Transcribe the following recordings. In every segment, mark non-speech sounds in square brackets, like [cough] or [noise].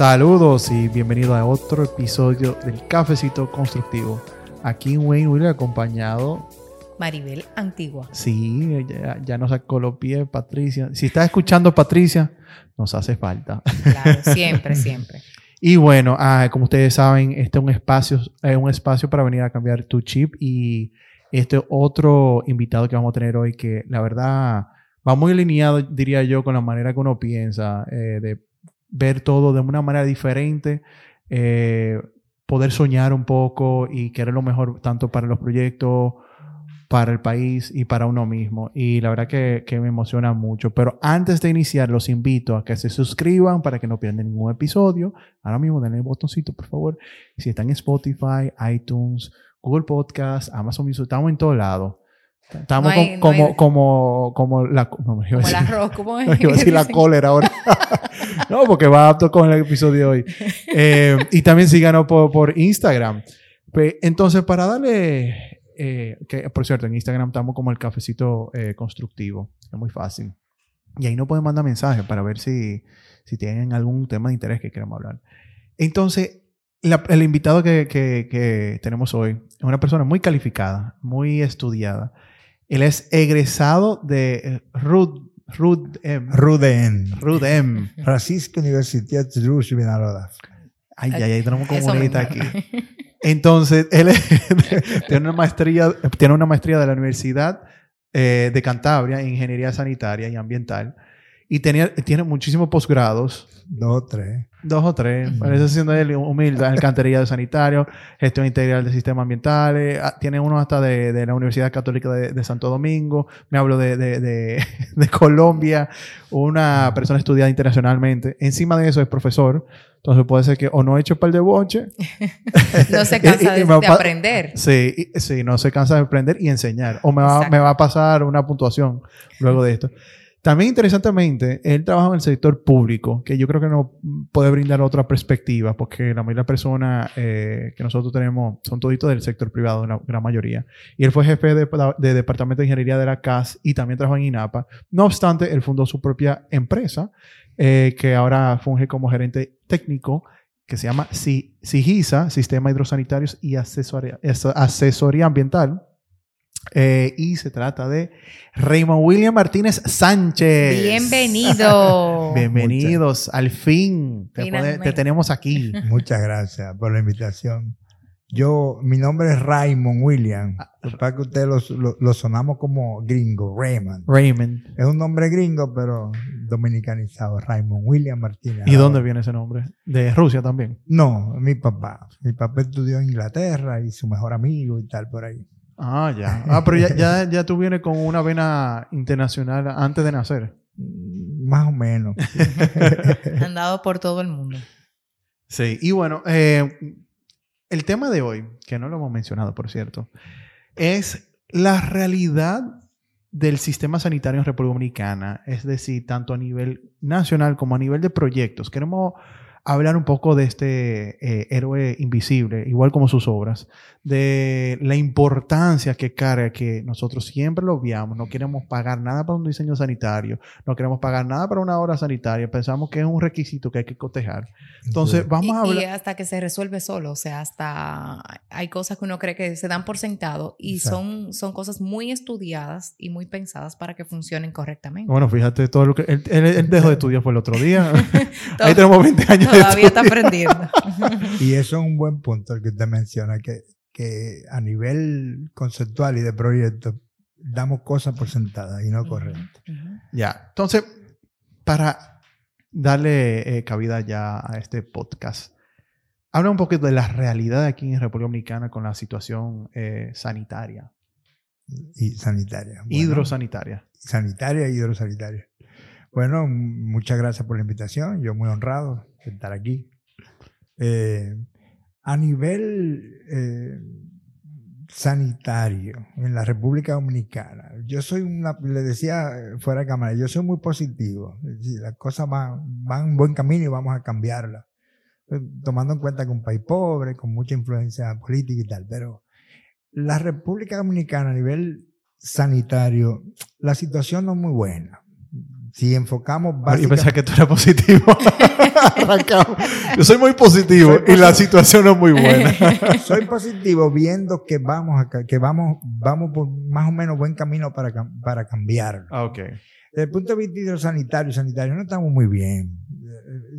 Saludos y bienvenido a otro episodio del Cafecito Constructivo. Aquí Wayne Will acompañado. Maribel Antigua. Sí, ya, ya nos sacó los pies Patricia. Si estás escuchando Patricia, nos hace falta. Claro, [laughs] siempre, siempre. Y bueno, ah, como ustedes saben, este es un espacio, es un espacio para venir a cambiar tu chip y este otro invitado que vamos a tener hoy que la verdad va muy alineado, diría yo, con la manera que uno piensa, eh, de ver todo de una manera diferente, eh, poder soñar un poco y querer lo mejor tanto para los proyectos, para el país y para uno mismo. Y la verdad que, que, me emociona mucho. Pero antes de iniciar, los invito a que se suscriban para que no pierdan ningún episodio. Ahora mismo denle el botoncito, por favor. Si están en Spotify, iTunes, Google Podcast, Amazon Music, estamos en todo lado. Estamos No hay- no como, como, como la, no, Como el decir- arroz, ¿cómo es? Decir la [laughs] cólera ahora. [laughs] no, porque va apto con el episodio de hoy. [laughs] Eh, y también síganos por, por Instagram. Entonces, para darle, eh, que por cierto, en Instagram estamos como el cafecito eh, constructivo. Es muy fácil. Y ahí nos pueden mandar mensajes para ver si, si tienen algún tema de interés que queramos hablar. Entonces, la- el invitado que, que- que tenemos hoy es una persona muy calificada, muy estudiada. Él es egresado de eh, Rud, Rudem. Rudem. Rudem. Francisco Universidad Drush Ay, ay, ay, tenemos comunita aquí. Entonces, él [laughs] tiene, una maestría, tiene una maestría de la Universidad eh, de Cantabria en Ingeniería Sanitaria y Ambiental y tenía, tiene muchísimos posgrados, Dos, tres. dos o tres. Parece siendo él humilde, en alcantarilla de sanitario, gestión integral de sistemas ambientales. Ah, Tiene uno hasta de, de la Universidad Católica de, de Santo Domingo. Me hablo de, de, de, [laughs] de Colombia. Una persona estudiada internacionalmente. Encima de eso es profesor. Entonces puede ser que o no he hecho par de boche. [laughs] No se [laughs] Y- cansa y- y de, me de aprender. Sí, y- sí, no se cansa de aprender y enseñar. O me va, me va a pasar una puntuación luego de esto. También interesantemente, él trabaja en el sector público, que yo creo que nos puede brindar otra perspectiva, porque la mayoría de personas eh, que nosotros tenemos son toditos del sector privado, la gran mayoría. Y él fue jefe de, de Departamento de Ingeniería de la CAS y también trabajó en INAPA. No obstante, él fundó su propia empresa, eh, que ahora funge como gerente técnico, que se llama Si- SIGISA, Sistema Hidrosanitarios y Asesoría, Asesoría Ambiental. Eh, y se trata de Raymond William Martínez Sánchez. Bienvenido. [laughs] Bienvenidos, al fin. Te, tenemos aquí. Muchas gracias por la invitación. Yo, mi nombre es Raymond William. Ah. Para que ustedes lo, lo- lo sonamos como gringo, Raymond. Raymond. Es un nombre gringo, pero dominicanizado. Raymond William Martínez. ¿Y dónde viene ese nombre? De Rusia también. No, mi papá. Mi papá estudió en Inglaterra y su mejor amigo y tal por ahí. Ah, ya. Ah, pero ya, ya, ya tú vienes con una vena internacional antes de nacer. Mm, Más o menos. [laughs] Andado por todo el mundo. Sí, y bueno, eh, el tema de hoy, que no lo hemos mencionado, por cierto, es la realidad del sistema sanitario en República Dominicana, es decir, tanto a nivel nacional como a nivel de proyectos. Queremos hablar un poco de este eh, héroe invisible, igual como sus obras, de la importancia que carga, que nosotros siempre lo obviamos, no queremos pagar nada para un diseño sanitario, no queremos pagar nada para una obra sanitaria, pensamos que es un requisito que hay que cotejar. Entonces, vamos a hablar... y hasta que se resuelve solo. O sea, hasta hay cosas que uno cree que se dan por sentado y Exacto. son, son cosas muy estudiadas y muy pensadas para que funcionen correctamente. Bueno, fíjate todo lo que... Él, él- él dejó de estudiar fue el otro día. [laughs] Ahí tenemos 20 años [laughs] Todavía está aprendiendo. Y eso es un buen punto el que usted menciona, que, que a nivel conceptual y de proyecto damos cosas por sentadas y no correctas. Ujú. Ya. Entonces, para darle eh, cabida ya a este podcast, habla un poquito de la realidad aquí en República Dominicana con la situación eh, sanitaria, Y sanitaria. Bueno, hidrosanitaria. Sanitaria e hidrosanitaria. Bueno, muchas gracias por la invitación. Yo muy honrado estar aquí. Eh, a nivel eh, sanitario en la República Dominicana, yo soy una, le decía fuera de cámara, yo soy muy positivo. Las cosas van, van en buen camino y vamos a cambiarlas. Eh, Tomando en cuenta que un país pobre, con mucha influencia política y tal, pero la República Dominicana a nivel sanitario, la situación no es muy buena. Si enfocamos Yo básicamente... pensaba que tú eras positivo. [laughs] Yo soy muy positivo Soy y la situación no es muy buena. [laughs] Soy positivo viendo que vamos a, que vamos, vamos por más o menos buen camino para, para cambiarlo. Ah, ok. Desde el punto de vista hidrosanitario y sanitario no estamos muy bien,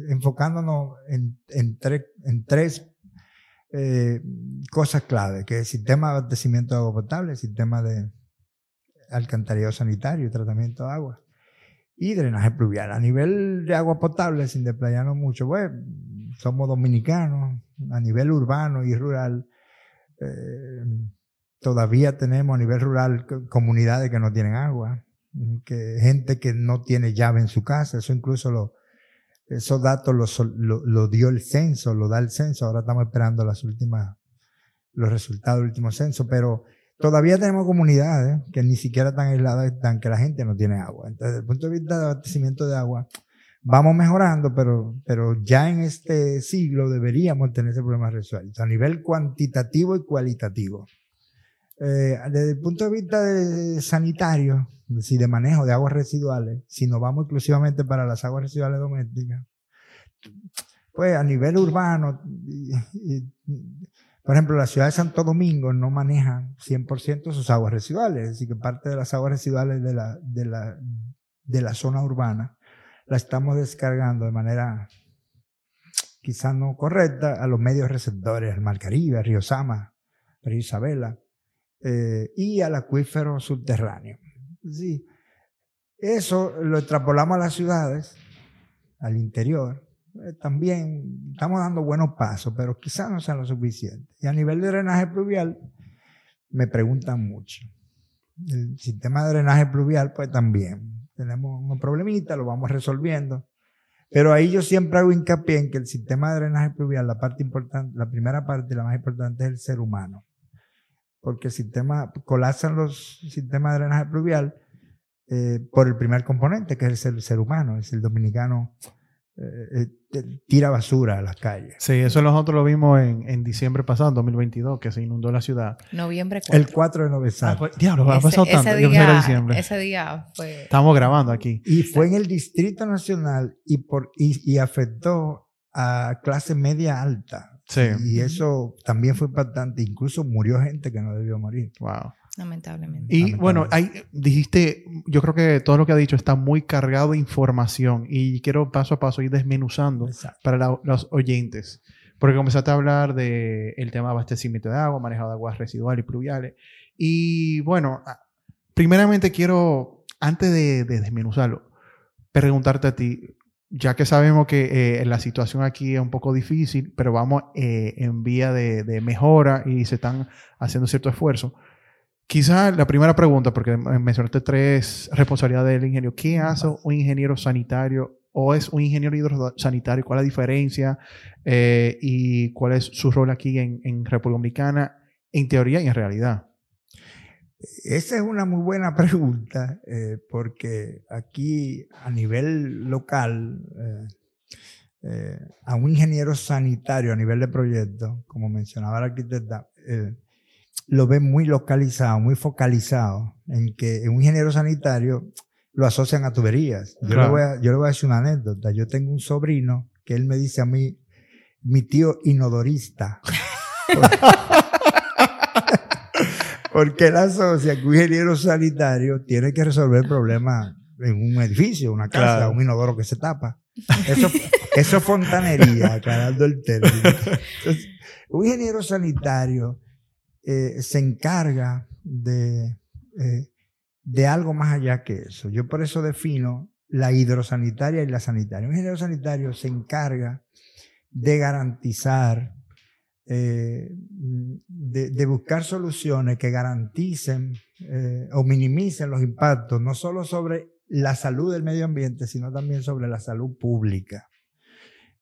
enfocándonos en, en tres eh, cosas clave, que es el sistema de abastecimiento de agua potable, el sistema de alcantarillado sanitario y tratamiento de agua y drenaje pluvial. A nivel de agua potable, sin desplayarnos mucho, pues somos dominicanos, a nivel urbano y rural, eh, todavía tenemos a nivel rural co- comunidades que no tienen agua, que gente que no tiene llave en su casa, eso incluso lo, esos datos los lo, lo dio el censo, lo da el censo, ahora estamos esperando las últimas, los resultados del último censo, pero todavía tenemos comunidades que ni siquiera están aisladas, están que la gente no tiene agua. Entonces, desde el punto de vista de abastecimiento de agua, vamos mejorando, pero, pero ya en este siglo deberíamos tener ese problema resuelto a nivel cuantitativo y cualitativo. Eh, desde el punto de vista de sanitario, decir, de manejo de aguas residuales, si nos vamos exclusivamente para las aguas residuales domésticas, pues a nivel urbano, y- por ejemplo, la ciudad de Santo Domingo no maneja 100% sus aguas residuales, es decir, que parte de las aguas residuales de la, de la, de la zona urbana la estamos descargando de manera quizás no correcta a los medios receptores, al Mar Caribe, al Río Sama, al Río Isabela, eh, y al acuífero subterráneo. Sí. Eso lo extrapolamos a las ciudades, al interior. Eh, también estamos dando buenos pasos, pero quizás no sean lo suficiente. Y a nivel de drenaje pluvial, me preguntan mucho. El sistema de drenaje pluvial, pues también. Tenemos unos problemitas, lo vamos resolviendo. Pero ahí yo siempre hago hincapié en que el sistema de drenaje pluvial, la parte importante, la primera parte la más importante es el ser humano porque el sistema, colapsan los sistemas de drenaje pluvial eh, por el primer componente, que es el ser humano, es el dominicano tira basura a las calles. Sí, eso nosotros lo vimos en, en diciembre pasado, en 2022, que se inundó la ciudad. Noviembre 4. El 4 de noviembre. Ah, pues, diablo, ha Ese- pasado ese tanto. Era día- diciembre. Ese día fue... Estamos grabando aquí. Y fue en el Distrito Nacional y, por, y, y afectó a clase media alta. Sí. Y eso también fue impactante. Incluso murió gente que no debió morir. Wow. Lamentablemente. Y Lamentable. bueno, ahí dijiste, yo creo que todo lo que ha dicho está muy cargado de información y quiero paso a paso ir desmenuzando Exacto. para la- los oyentes. Porque comenzaste a hablar del el tema de abastecimiento de agua, manejo de aguas residuales y pluviales. Y bueno, primeramente quiero, antes de, de desmenuzarlo, preguntarte a ti, ya que sabemos que eh, la situación aquí es un poco difícil, pero vamos eh, en vía de, de mejora y se están haciendo cierto esfuerzo. Quizá la primera pregunta, porque mencionaste tres responsabilidades del ingeniero. ¿Qué hace un ingeniero sanitario o es un ingeniero hidrosanitario? ¿Cuál es la diferencia? Eh, ¿Y cuál es su rol aquí en, República Dominicana en teoría y en realidad? Esa es una muy buena [laughs] pregunta, eh, porque aquí a nivel local, eh, a un ingeniero sanitario a nivel de proyecto, como mencionaba la arquitecta, lo ven muy localizado, muy focalizado, en que un ingeniero sanitario lo asocian a tuberías. Yo, Claro. le voy a, yo le voy a decir una anécdota. Yo tengo un sobrino que él me dice a mí, mi tío inodorista. [laughs] Porque él asocia que un ingeniero sanitario tiene que resolver problemas en un edificio, una casa, Claro. un inodoro que se tapa. Eso, eso es fontanería, aclarando el término. [laughs] Entonces, un ingeniero sanitario eh, se encarga de, eh, de algo más allá que eso. Yo por eso defino la hidrosanitaria y la sanitaria. Un ingeniero sanitario se encarga de garantizar, eh, de, de buscar soluciones que garanticen o minimicen los impactos, no solo sobre la salud del medio ambiente, sino también sobre la salud pública.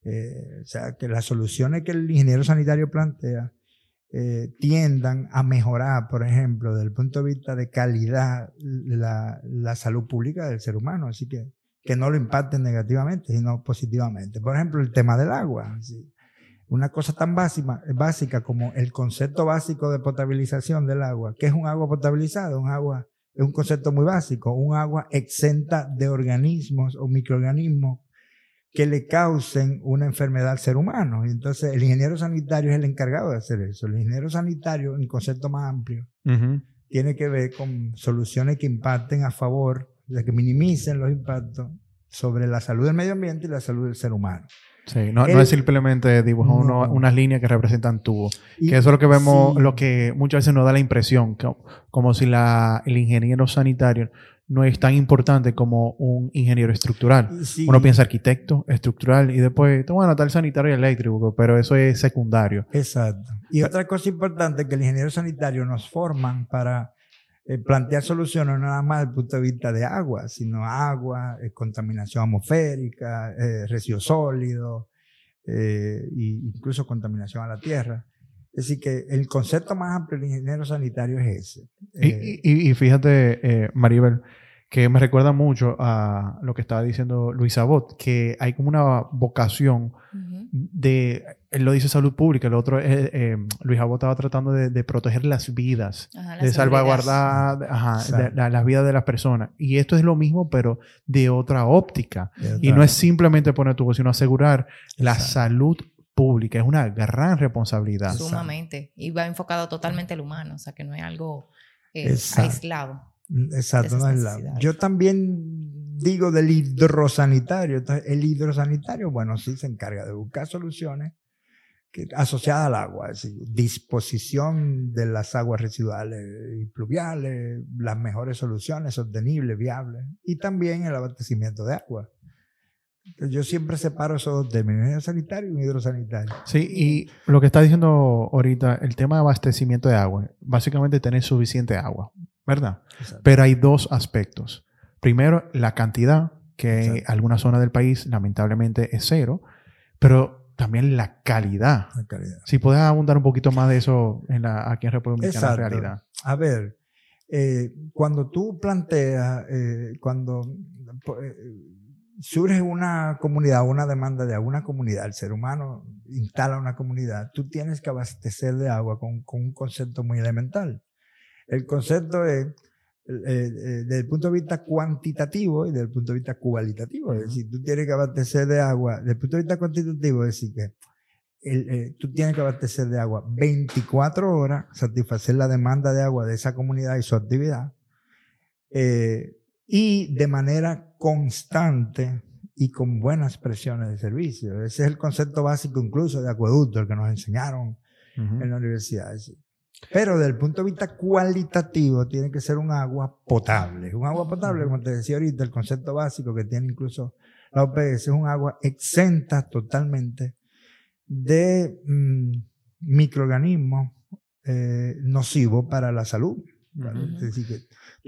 O sea, que las soluciones que el ingeniero sanitario plantea eh, tiendan a mejorar, por ejemplo, desde el punto de vista de calidad, la, salud pública del ser humano. Así que que no lo impacten negativamente, sino positivamente. Por ejemplo, el tema del agua. Una cosa tan básica, básica como el concepto básico de potabilización del agua. ¿Qué es un agua potabilizada? Un agua, es un concepto muy básico, un agua exenta de organismos o microorganismos que le causen una enfermedad al ser humano. Y entonces el ingeniero sanitario es el encargado de hacer eso. El ingeniero sanitario, en concepto más amplio, tiene que ver con soluciones que impacten a favor, de que minimicen los impactos sobre la salud del medio ambiente y la salud del ser humano. Sí, no, no es simplemente dibujar unas líneas que representan tubos. Que eso es lo que vemos, lo que muchas veces nos da la impresión, como si la, el ingeniero sanitario no es tan importante como un ingeniero estructural. Uno piensa arquitecto, estructural y después, bueno, tal sanitario y eléctrico, pero eso es secundario. Exacto. Y otra cosa importante que el ingeniero sanitario nos forman para eh, plantear soluciones no nada más desde el punto de vista de agua, sino agua, eh, contaminación atmosférica, eh, residuos sólidos, e incluso contaminación a la tierra. Es decir, que el concepto más amplio del ingeniero sanitario es ese. y, fíjate, eh, Maribel, que me recuerda mucho a lo que estaba diciendo Luis Abot, que hay como una vocación de, él lo dice salud pública, el otro, es, eh, Luis Abot estaba tratando de, proteger las vidas, de salvaguardar las vidas de las personas. Y esto es lo mismo, pero de otra óptica. y no es simplemente poner tu voz, sino asegurar la salud pública. Es una gran responsabilidad. Sumamente. Y va enfocado totalmente al humano, o sea que no es algo eh, aislado. Exacto, no es Yo también digo del hidrosanitario. Entonces, el hidrosanitario, bueno, sí se encarga de buscar soluciones que, asociadas al agua, es decir, disposición de las aguas residuales y pluviales, las mejores soluciones sostenibles, viables, y también el abastecimiento de agua. Yo siempre separo esos dos términos, hidrosanitario y hidrosanitario. Sí, y lo que está diciendo ahorita, el tema de abastecimiento de agua, básicamente tener suficiente agua, ¿verdad? Pero hay dos aspectos. Primero, la cantidad, que en algunas zonas del país lamentablemente es cero, pero también la calidad. La calidad. Si puedes abundar un poquito más de eso en la, aquí en República Dominicana, la realidad. A ver, eh, cuando tú planteas, eh, cuando... Eh, surge una comunidad, una demanda de alguna comunidad, el ser humano instala una comunidad, tú tienes que abastecer de agua con, un concepto muy elemental. El concepto es, eh, eh, desde el punto de vista cuantitativo y desde el punto de vista cualitativo. Es decir, tú tienes que abastecer de agua, desde el punto de vista cuantitativo, es decir, que eh, tú tienes que abastecer de agua 24 horas, satisfacer la demanda de agua de esa comunidad y su actividad. y de manera constante y con buenas presiones de servicio. Ese es el concepto básico incluso de acueducto, el que nos enseñaron en la universidad. Pero desde el punto de vista cualitativo tiene que ser un agua potable. Un agua potable, como te decía ahorita, el concepto básico que tiene incluso la OPS es un agua exenta totalmente de mm, microorganismos eh, nocivos para la salud. Es decir, que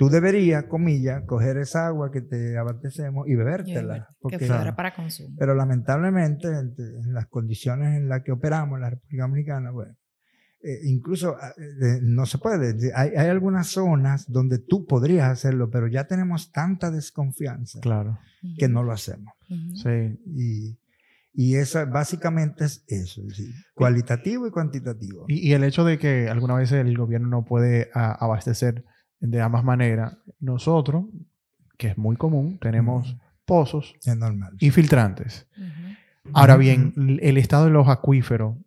Tú deberías, comillas, coger esa agua que te abastecemos y bebértela. Porque, que fuera para consumo. Pero lamentablemente, en, las condiciones en las que operamos en la República Dominicana, bueno, eh, incluso ah, eh, no se puede. Hay, hay, algunas zonas donde tú podrías hacerlo, pero ya tenemos tanta desconfianza claro. que no lo hacemos. Sí. Y, y eso básicamente es eso, cualitativo y cuantitativo. Y, y, el hecho de que alguna vez el gobierno no puede ah, abastecer de ambas maneras. Nosotros, que es muy común, tenemos pozos y filtrantes. Ahora bien, el estado de los acuíferos,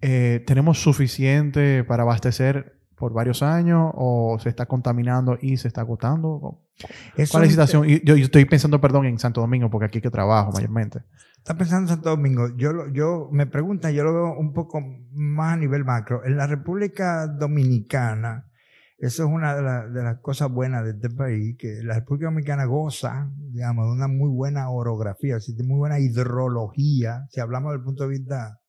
eh, ¿tenemos suficiente para abastecer por varios años o se está contaminando y se está agotando? ¿Cuál es la situación? Yo, yo, estoy pensando, perdón, en Santo Domingo, porque aquí que trabajo mayormente. Está pensando en Santo Domingo. Yo, yo me pregunta, yo lo veo un poco más a nivel macro. En la República Dominicana, eso es una de, las cosas buenas de este país, que la República Dominicana goza, digamos, de una muy buena orografía, de muy buena hidrología, si hablamos del punto de vista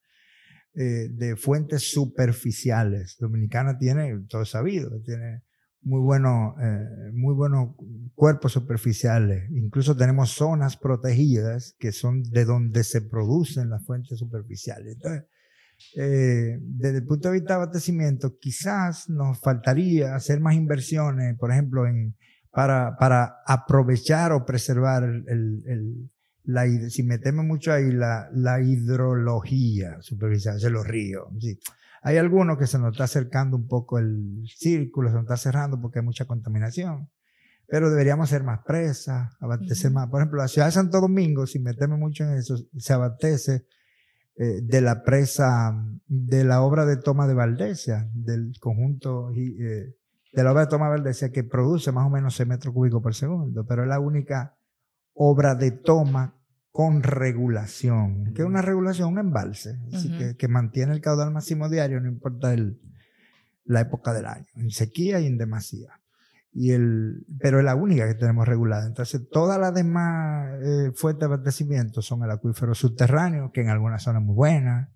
eh, de fuentes superficiales. Dominicana tiene, todo sabido, tiene muy buenos, eh, muy buenos cuerpos superficiales. Incluso tenemos zonas protegidas que son de donde se producen las fuentes superficiales. Entonces, eh, desde el punto de vista de abastecimiento, quizás nos faltaría hacer más inversiones, por ejemplo, en, para, para aprovechar o preservar el, el, la, si metemos mucho ahí, la, la hidrología superficial de los ríos. Sí. Hay algunos que se nos está acercando un poco el círculo, se nos está cerrando porque hay mucha contaminación. pero deberíamos ser más presas, abastecer más. Por ejemplo, la ciudad de Santo Domingo, sin meterme mucho en eso, se abastece eh, de la presa, de la obra de toma de Valdesia, del conjunto eh, de la obra de toma de Valdesia, que produce más o menos 6 metros cúbicos por segundo, pero es la única obra de toma con regulación, que es una regulación, un embalse, así que, que, mantiene el caudal máximo diario, no importa el, la época del año, en sequía y en demasía. Y el, pero es la única que tenemos regulada. Entonces, todas las demás eh, fuentes de abastecimiento son el acuífero subterráneo, que en algunas zonas muy buenas.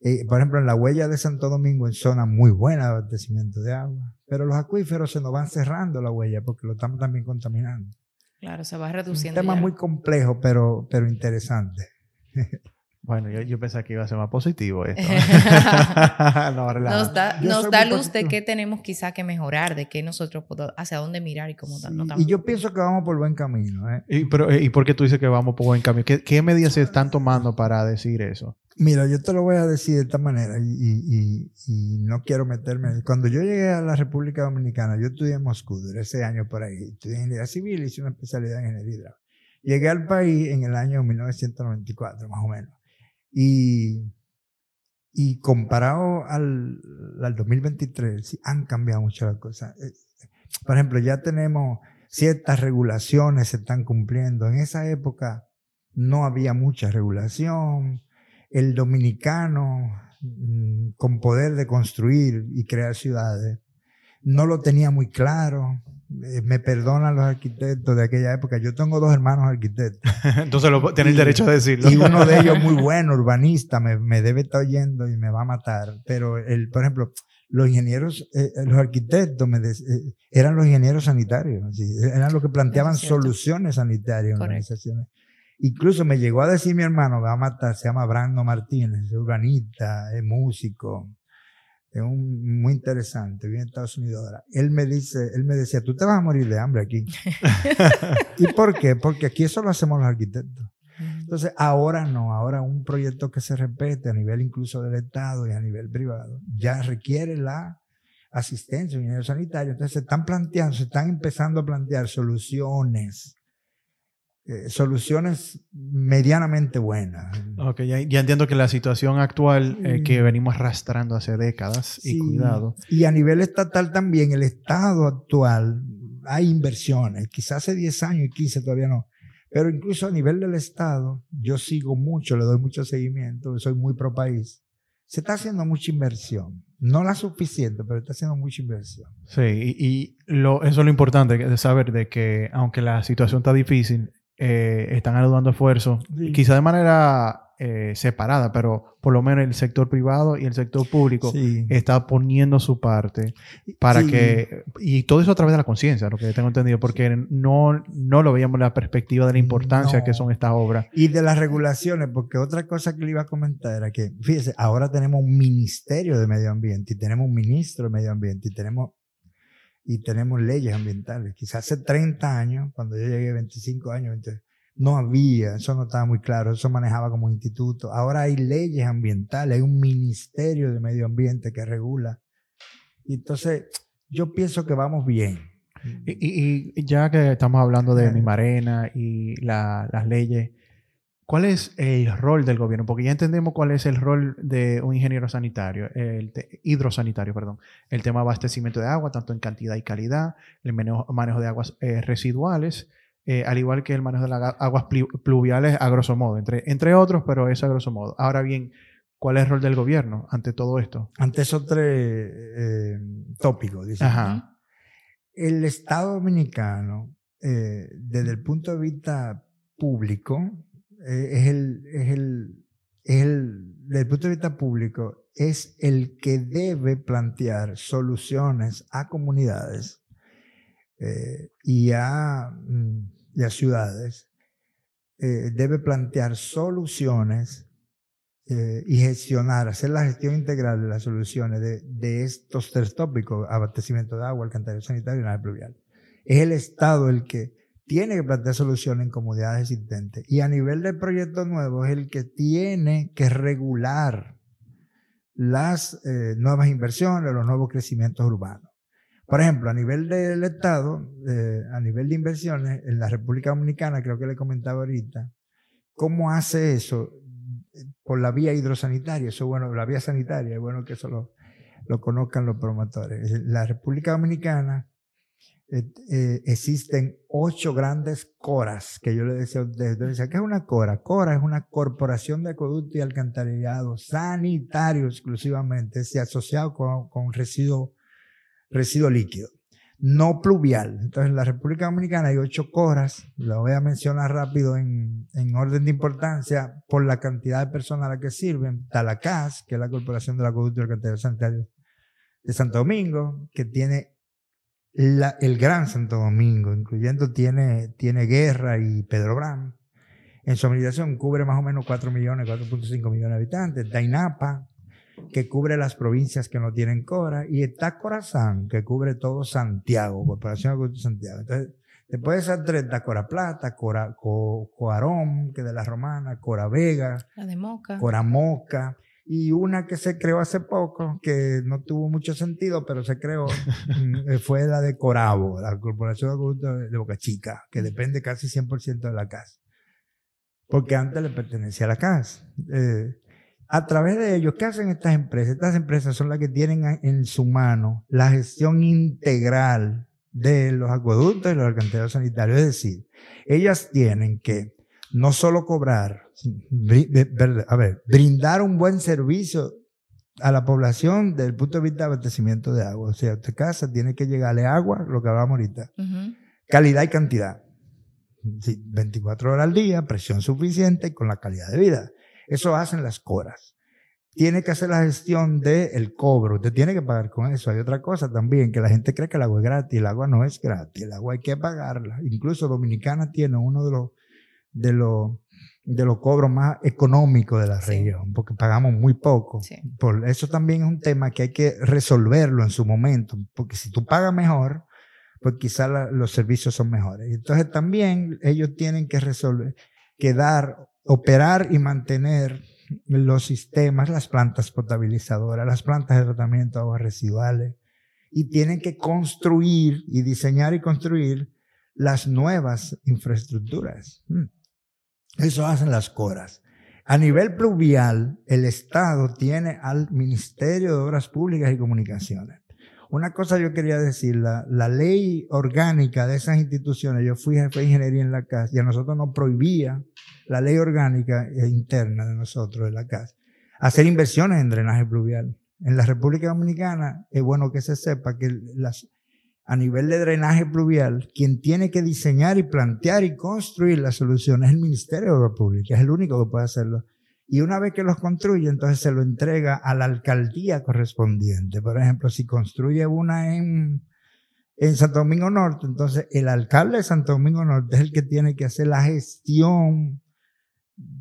Eh, por ejemplo, en la huella de Santo Domingo, en zonas muy buenas de abastecimiento de agua. Pero los acuíferos se nos van cerrando la huella porque lo estamos también contaminando. Claro, se va reduciendo. Un tema muy complejo, pero, pero interesante. [laughs] Bueno, yo, yo, pensé que iba a ser más positivo esto. [laughs] [laughs] no, nos da, nos da luz de qué tenemos quizá que mejorar, de qué nosotros podemos, hacia dónde mirar y cómo sí, Y yo pienso que vamos por buen camino. ¿eh? ¿Y, pero, ¿Y por qué tú dices que vamos por buen camino? ¿Qué, ¿Qué, medidas se están tomando para decir eso? Mira, yo te lo voy a decir de esta manera y, y, y no quiero meterme. Cuando yo llegué a la República Dominicana, yo estudié en Moscú, duré ese año por ahí. Estudié ingeniería civil y hice una especialidad en ingeniería hidráulica. Llegué al país en el año 1994, más o menos. Y, y comparado al, al 2023, sí, han cambiado mucho las cosas. Eh, por ejemplo, ya tenemos ciertas regulaciones, se están cumpliendo. En esa época no había mucha regulación. El dominicano, mm, con poder de construir y crear ciudades, no lo tenía muy claro. Eh, me perdonan los arquitectos de aquella época. Yo tengo dos hermanos arquitectos. [laughs] Entonces lo, tienen derecho a decirlo. Y uno de ellos [laughs] muy bueno, urbanista, me, me, debe estar oyendo y me va a matar. Pero, el, por ejemplo, los ingenieros, eh, los arquitectos me eh, eran los ingenieros sanitarios. eran los que planteaban soluciones sanitarias en organizaciones. Incluso me llegó a decir mi hermano, me va a matar, se llama Brando Martínez, es urbanista, es músico, es un, muy interesante, viene en Estados Unidos ahora. Él me dice, él me decía, tú te vas a morir de hambre aquí. [laughs] ¿Y por qué? Porque aquí eso lo hacemos los arquitectos. Entonces, ahora no, ahora un proyecto que se repete a nivel incluso del Estado y a nivel privado, ya requiere la asistencia de ingeniero sanitario. Entonces, se están planteando, se están empezando a plantear soluciones eh, soluciones medianamente buenas. Ok, ya, entiendo que la situación actual eh, que venimos arrastrando hace décadas y cuidado. Y a nivel estatal también, el Estado actual, hay inversiones, quizás hace 10 años y 15 todavía no, pero incluso a nivel del Estado, yo sigo mucho, le doy mucho seguimiento, soy muy pro país. Se está haciendo mucha inversión. No la suficiente, pero está haciendo mucha inversión. Sí, y, lo, eso es lo importante de saber de que aunque la situación está difícil, eh, están ayudando esfuerzos, quizá de manera eh, separada, pero por lo menos el sector privado y el sector público está poniendo su parte para que, y todo eso a través de la conciencia, lo que tengo entendido, porque no, no lo veíamos la perspectiva de la importancia que son estas obras. Y de las regulaciones, porque otra cosa que le iba a comentar era que, fíjese, ahora tenemos un ministerio de medio ambiente y tenemos un ministro de medio ambiente y tenemos y tenemos leyes ambientales. Quizás hace 30 años, cuando yo llegué, 25 años, no había, eso no estaba muy claro, eso manejaba como instituto. Ahora hay leyes ambientales, hay un ministerio de medio ambiente que regula. Y entonces, yo pienso que vamos bien. Y, ya que estamos hablando de mi marena y las leyes, ¿Cuál es el rol del gobierno? Porque ya entendemos cuál es el rol de un ingeniero sanitario, el hidrosanitario, perdón. El tema de abastecimiento de agua, tanto en cantidad y calidad, el manejo, de aguas eh, residuales, eh, al igual que el manejo de las aguas pluviales a grosso modo, entre, entre otros, pero eso a grosso modo. Ahora bien, ¿cuál es el rol del gobierno ante todo esto? Ante esos tres eh, tópicos, dice. El Estado dominicano, desde el punto de vista público, eh, es el, es el, el, desde el punto de vista público, es el que debe plantear soluciones a comunidades eh, y, a, mm, y, a, ciudades, eh, debe plantear soluciones y gestionar, hacer la gestión integral de las soluciones de, de estos tres tópicos, abastecimiento de agua, alcantarillado sanitario y la pluvial. Es el Estado el que tiene que plantear soluciones en comunidades existentes. Y a nivel de proyectos nuevos es el que tiene que regular las eh, nuevas inversiones, los nuevos crecimientos urbanos. Por ejemplo, a nivel del Estado, eh, a nivel de inversiones, en la República Dominicana, creo que le comentaba ahorita, ¿cómo hace eso? Por la vía hidrosanitaria, eso bueno, la vía sanitaria, es bueno que eso lo, lo conozcan los promotores. La República Dominicana eh, eh, existen ocho grandes coras que yo le decía decía, ¿qué es una cora? Cora es una corporación de acueducto y alcantarillado sanitario exclusivamente, se asociado con, con residuo, residuo líquido, no pluvial. Entonces, en la República Dominicana hay ocho coras, lo voy a mencionar rápido en, en orden de importancia por la cantidad de personas a las que sirven. Talacas, que es la Corporación de Acueducto y Alcantarillado Sanitario de Santo Domingo, que tiene el Gran Santo Domingo, incluyendo tiene, tiene Guerra y Pedro Bram. En su administración cubre más o menos 4 millones, 4.5 millones de habitantes. Dainapa, que cubre las provincias que no tienen Cora. Y está Corazán, que cubre todo Santiago, Corporación de Santiago. Entonces, después de esas tres, está Cora Plata, Cora, Coarón, que de la Romana, Cora Vega, la de Moca. Cora Moca y una que se creó hace poco, que no tuvo mucho sentido, pero se creó, [laughs] eh, fue la de Corabo, la Corporación de de Boca Chica, que depende casi 100% de la casa. Porque antes le pertenecía a la casa. Eh, a través de ellos, ¿qué hacen estas empresas? Estas empresas son las que tienen en su mano la gestión integral de los acueductos y los alcantarillados sanitarios. Es decir, ellas tienen que no solo cobrar, a ver, brindar un buen servicio a la población desde el punto de vista de abastecimiento de agua. O sea, tu casa tiene que llegarle agua, lo que hablamos ahorita. Calidad y cantidad. 24 horas al día, presión suficiente y con la calidad de vida. Eso hacen las coras. Tiene que hacer la gestión del cobro. Usted tiene que pagar con eso. Hay otra cosa también, que la gente cree que el agua es gratis. El agua no es gratis. El agua hay que pagarla. Incluso Dominicana tiene uno de los de los de los cobros más económicos de la región, porque pagamos muy poco. Por eso también es un tema que hay que resolverlo en su momento, porque si tú pagas mejor, pues quizás los servicios son mejores. Entonces también ellos tienen que resolver, que dar, operar y mantener los sistemas, las plantas potabilizadoras, las plantas de tratamiento de aguas residuales, y tienen que construir y diseñar y construir las nuevas infraestructuras. Mm. Eso hacen las coras. A nivel pluvial, el Estado tiene al Ministerio de Obras Públicas y Comunicaciones. Una cosa yo quería decir, la, ley orgánica de esas instituciones, yo fui jefe de ingeniería en la casa y a nosotros nos prohibía la ley orgánica e interna de nosotros, de la casa, hacer inversiones en drenaje pluvial. En la República Dominicana es bueno que se sepa que las, a nivel de drenaje pluvial, quien tiene que diseñar y plantear y construir las soluciones es el Ministerio de Obras Públicas, es el único que puede hacerlo. Y una vez que los construye, entonces se lo entrega a la alcaldía correspondiente. Por ejemplo, si construye una en, en Santo Domingo Norte, entonces el alcalde de Santo Domingo Norte es el que tiene que hacer la gestión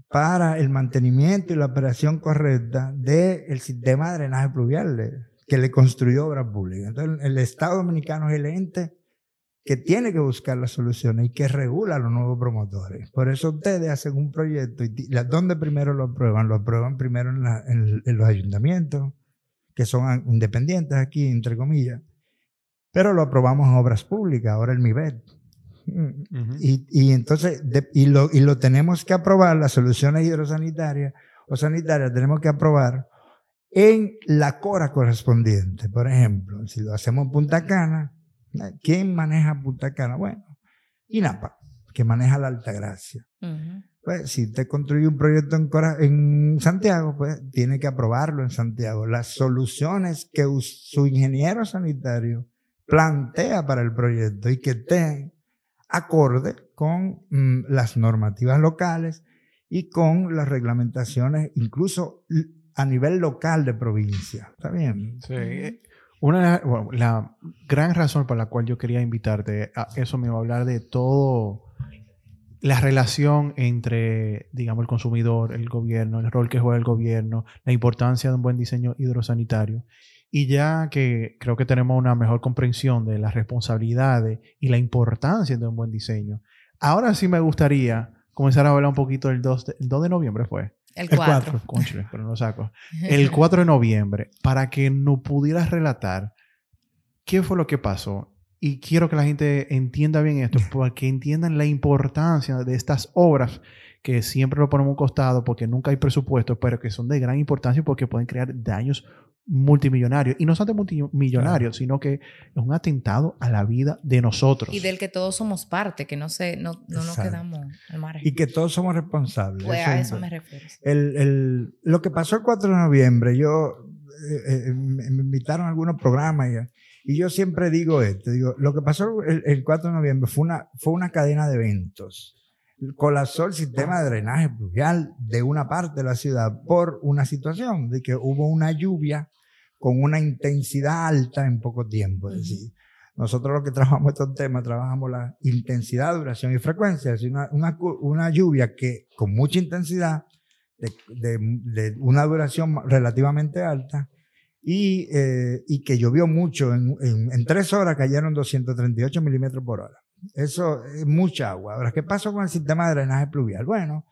para el mantenimiento y la operación correcta del sistema de drenaje pluvial que le construyó obras públicas. Entonces, el Estado Dominicano es el ente que tiene que buscar las soluciones y que regula a los nuevos promotores. Por eso ustedes hacen un proyecto y ¿dónde primero lo aprueban? Lo aprueban primero en, los ayuntamientos, que son independientes aquí, entre comillas, pero lo aprobamos en obras públicas, ahora el MIBET. y, entonces, y, lo, y lo tenemos que aprobar, las soluciones hidrosanitarias o sanitarias, tenemos que aprobar en la cora correspondiente. Por ejemplo, si lo hacemos en Punta Cana, ¿quién maneja Punta Cana? Bueno, INAPA, que maneja la Altagracia. Pues si usted construye un proyecto en, en Santiago, pues tiene que aprobarlo en Santiago. Las soluciones que su ingeniero sanitario plantea para el proyecto y que estén acorde con mm, las normativas locales y con las reglamentaciones, incluso a nivel local de provincia. ¿Está bien? Sí. Una, la gran razón por la cual yo quería invitarte a eso me va a hablar de todo la relación entre, digamos, el consumidor, el gobierno, el rol que juega el gobierno, la importancia de un buen diseño hidrosanitario. Y ya que creo que tenemos una mejor comprensión de las responsabilidades y la importancia de un buen diseño, ahora sí me gustaría comenzar a hablar un poquito del 2 de, el 2 de noviembre, fue. El 4. pero no saco. [laughs] El 4 de noviembre, para que nos pudieras relatar ¿qué fue lo que pasó? Y quiero que la gente entienda bien esto, [laughs] para que entiendan la importancia de estas obras que siempre lo ponemos a un costado porque nunca hay presupuesto, pero que son de gran importancia porque pueden crear daños multimillonarios. Y no son de multimillonarios, sino que es un atentado a la vida de nosotros. Y del que todos somos parte, que no, se, no, no nos quedamos al margen. Y que todos somos responsables. Pues a eso me refiero. El, el, lo que pasó el 4 de noviembre, yo eh, eh, me invitaron a algunos programas y, y, yo siempre digo esto, digo, lo que pasó el, el 4 de noviembre fue una, fue una cadena de eventos colapsó el sistema de drenaje pluvial de una parte de la ciudad por una situación de que hubo una lluvia con una intensidad alta en poco tiempo. Es decir, nosotros lo que trabajamos estos temas, trabajamos la intensidad, duración y frecuencia. Es decir, una, una, una, lluvia que con mucha intensidad, de, de, de una duración relativamente alta, y, eh, y que llovió mucho. En, en, en, tres horas cayeron 238 milímetros por hora. Eso es mucha agua. Ahora, ¿qué pasó con el sistema de drenaje pluvial? Bueno,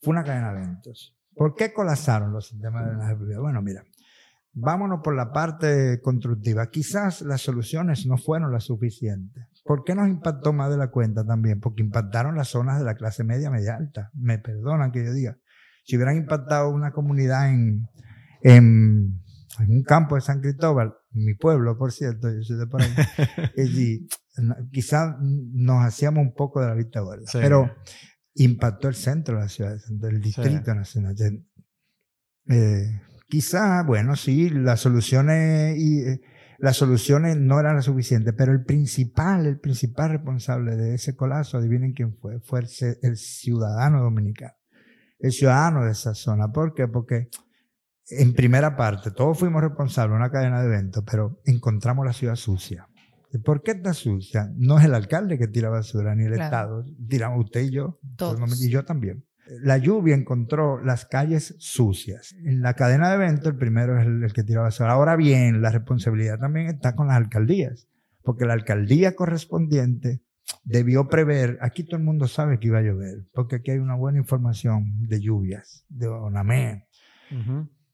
fue una cadena de eventos. ¿Por qué colapsaron los sistemas de drenaje pluvial? Bueno, mira, vámonos por la parte constructiva. Quizás las soluciones no fueron las suficientes. ¿Por qué nos impactó más de la cuenta también? Porque impactaron las zonas de la clase media, media alta. Me perdonan que yo diga. Si hubieran impactado una comunidad en, en, en un campo de San Cristóbal, mi pueblo, por cierto, yo soy de por ahí, [laughs] y quizás nos hacíamos un poco de la vista gorda, pero impactó el centro de la ciudad, del distrito nacional. Eh, quizás, bueno, sí, las soluciones y eh, las soluciones no eran las suficientes, pero el principal, el principal responsable de ese colapso, adivinen quién fue, fue el, ciudadano dominicano, el ciudadano de esa zona. ¿Por qué? Porque en primera parte, todos fuimos responsables de una cadena de eventos, pero encontramos la ciudad sucia. ¿Por qué está sucia? No es el alcalde que tira basura, ni el Estado. Tiramos usted y yo. Y yo también. La lluvia encontró las calles sucias. En la cadena de eventos, el primero es el, que tira basura. Ahora bien, la responsabilidad también está con las alcaldías. Porque la alcaldía correspondiente debió prever, aquí todo el mundo sabe que iba a llover, porque aquí hay una buena información de lluvias, de ONAME.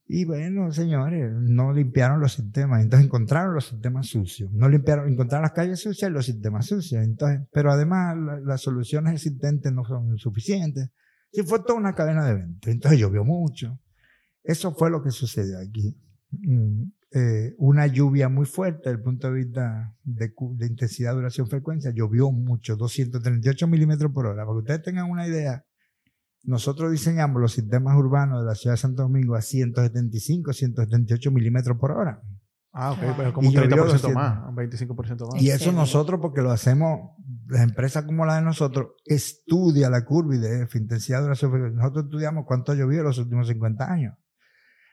Y bueno, señores, no limpiaron los sistemas, entonces encontraron los sistemas sucios. No limpiaron, encontraron las calles sucias y los sistemas sucios. Entonces, pero además las soluciones existentes no son suficientes. Sí, fue toda una cadena de eventos. Entonces llovió mucho. Eso fue lo que sucedió aquí. Mm, eh, una lluvia muy fuerte desde el punto de vista de, de intensidad, duración, frecuencia. Llovió mucho, 238 milímetros por hora. Para que ustedes tengan una idea, nosotros diseñamos los sistemas urbanos de la ciudad de Santo Domingo a 175, 178 milímetros por hora. Ah, ok, pero como un 30% más, un 25% más. Y eso nosotros, porque lo hacemos, las empresas como la de nosotros, estudia la curva de intensidad de la Nosotros estudiamos cuánto ha llovido en los últimos 50 años.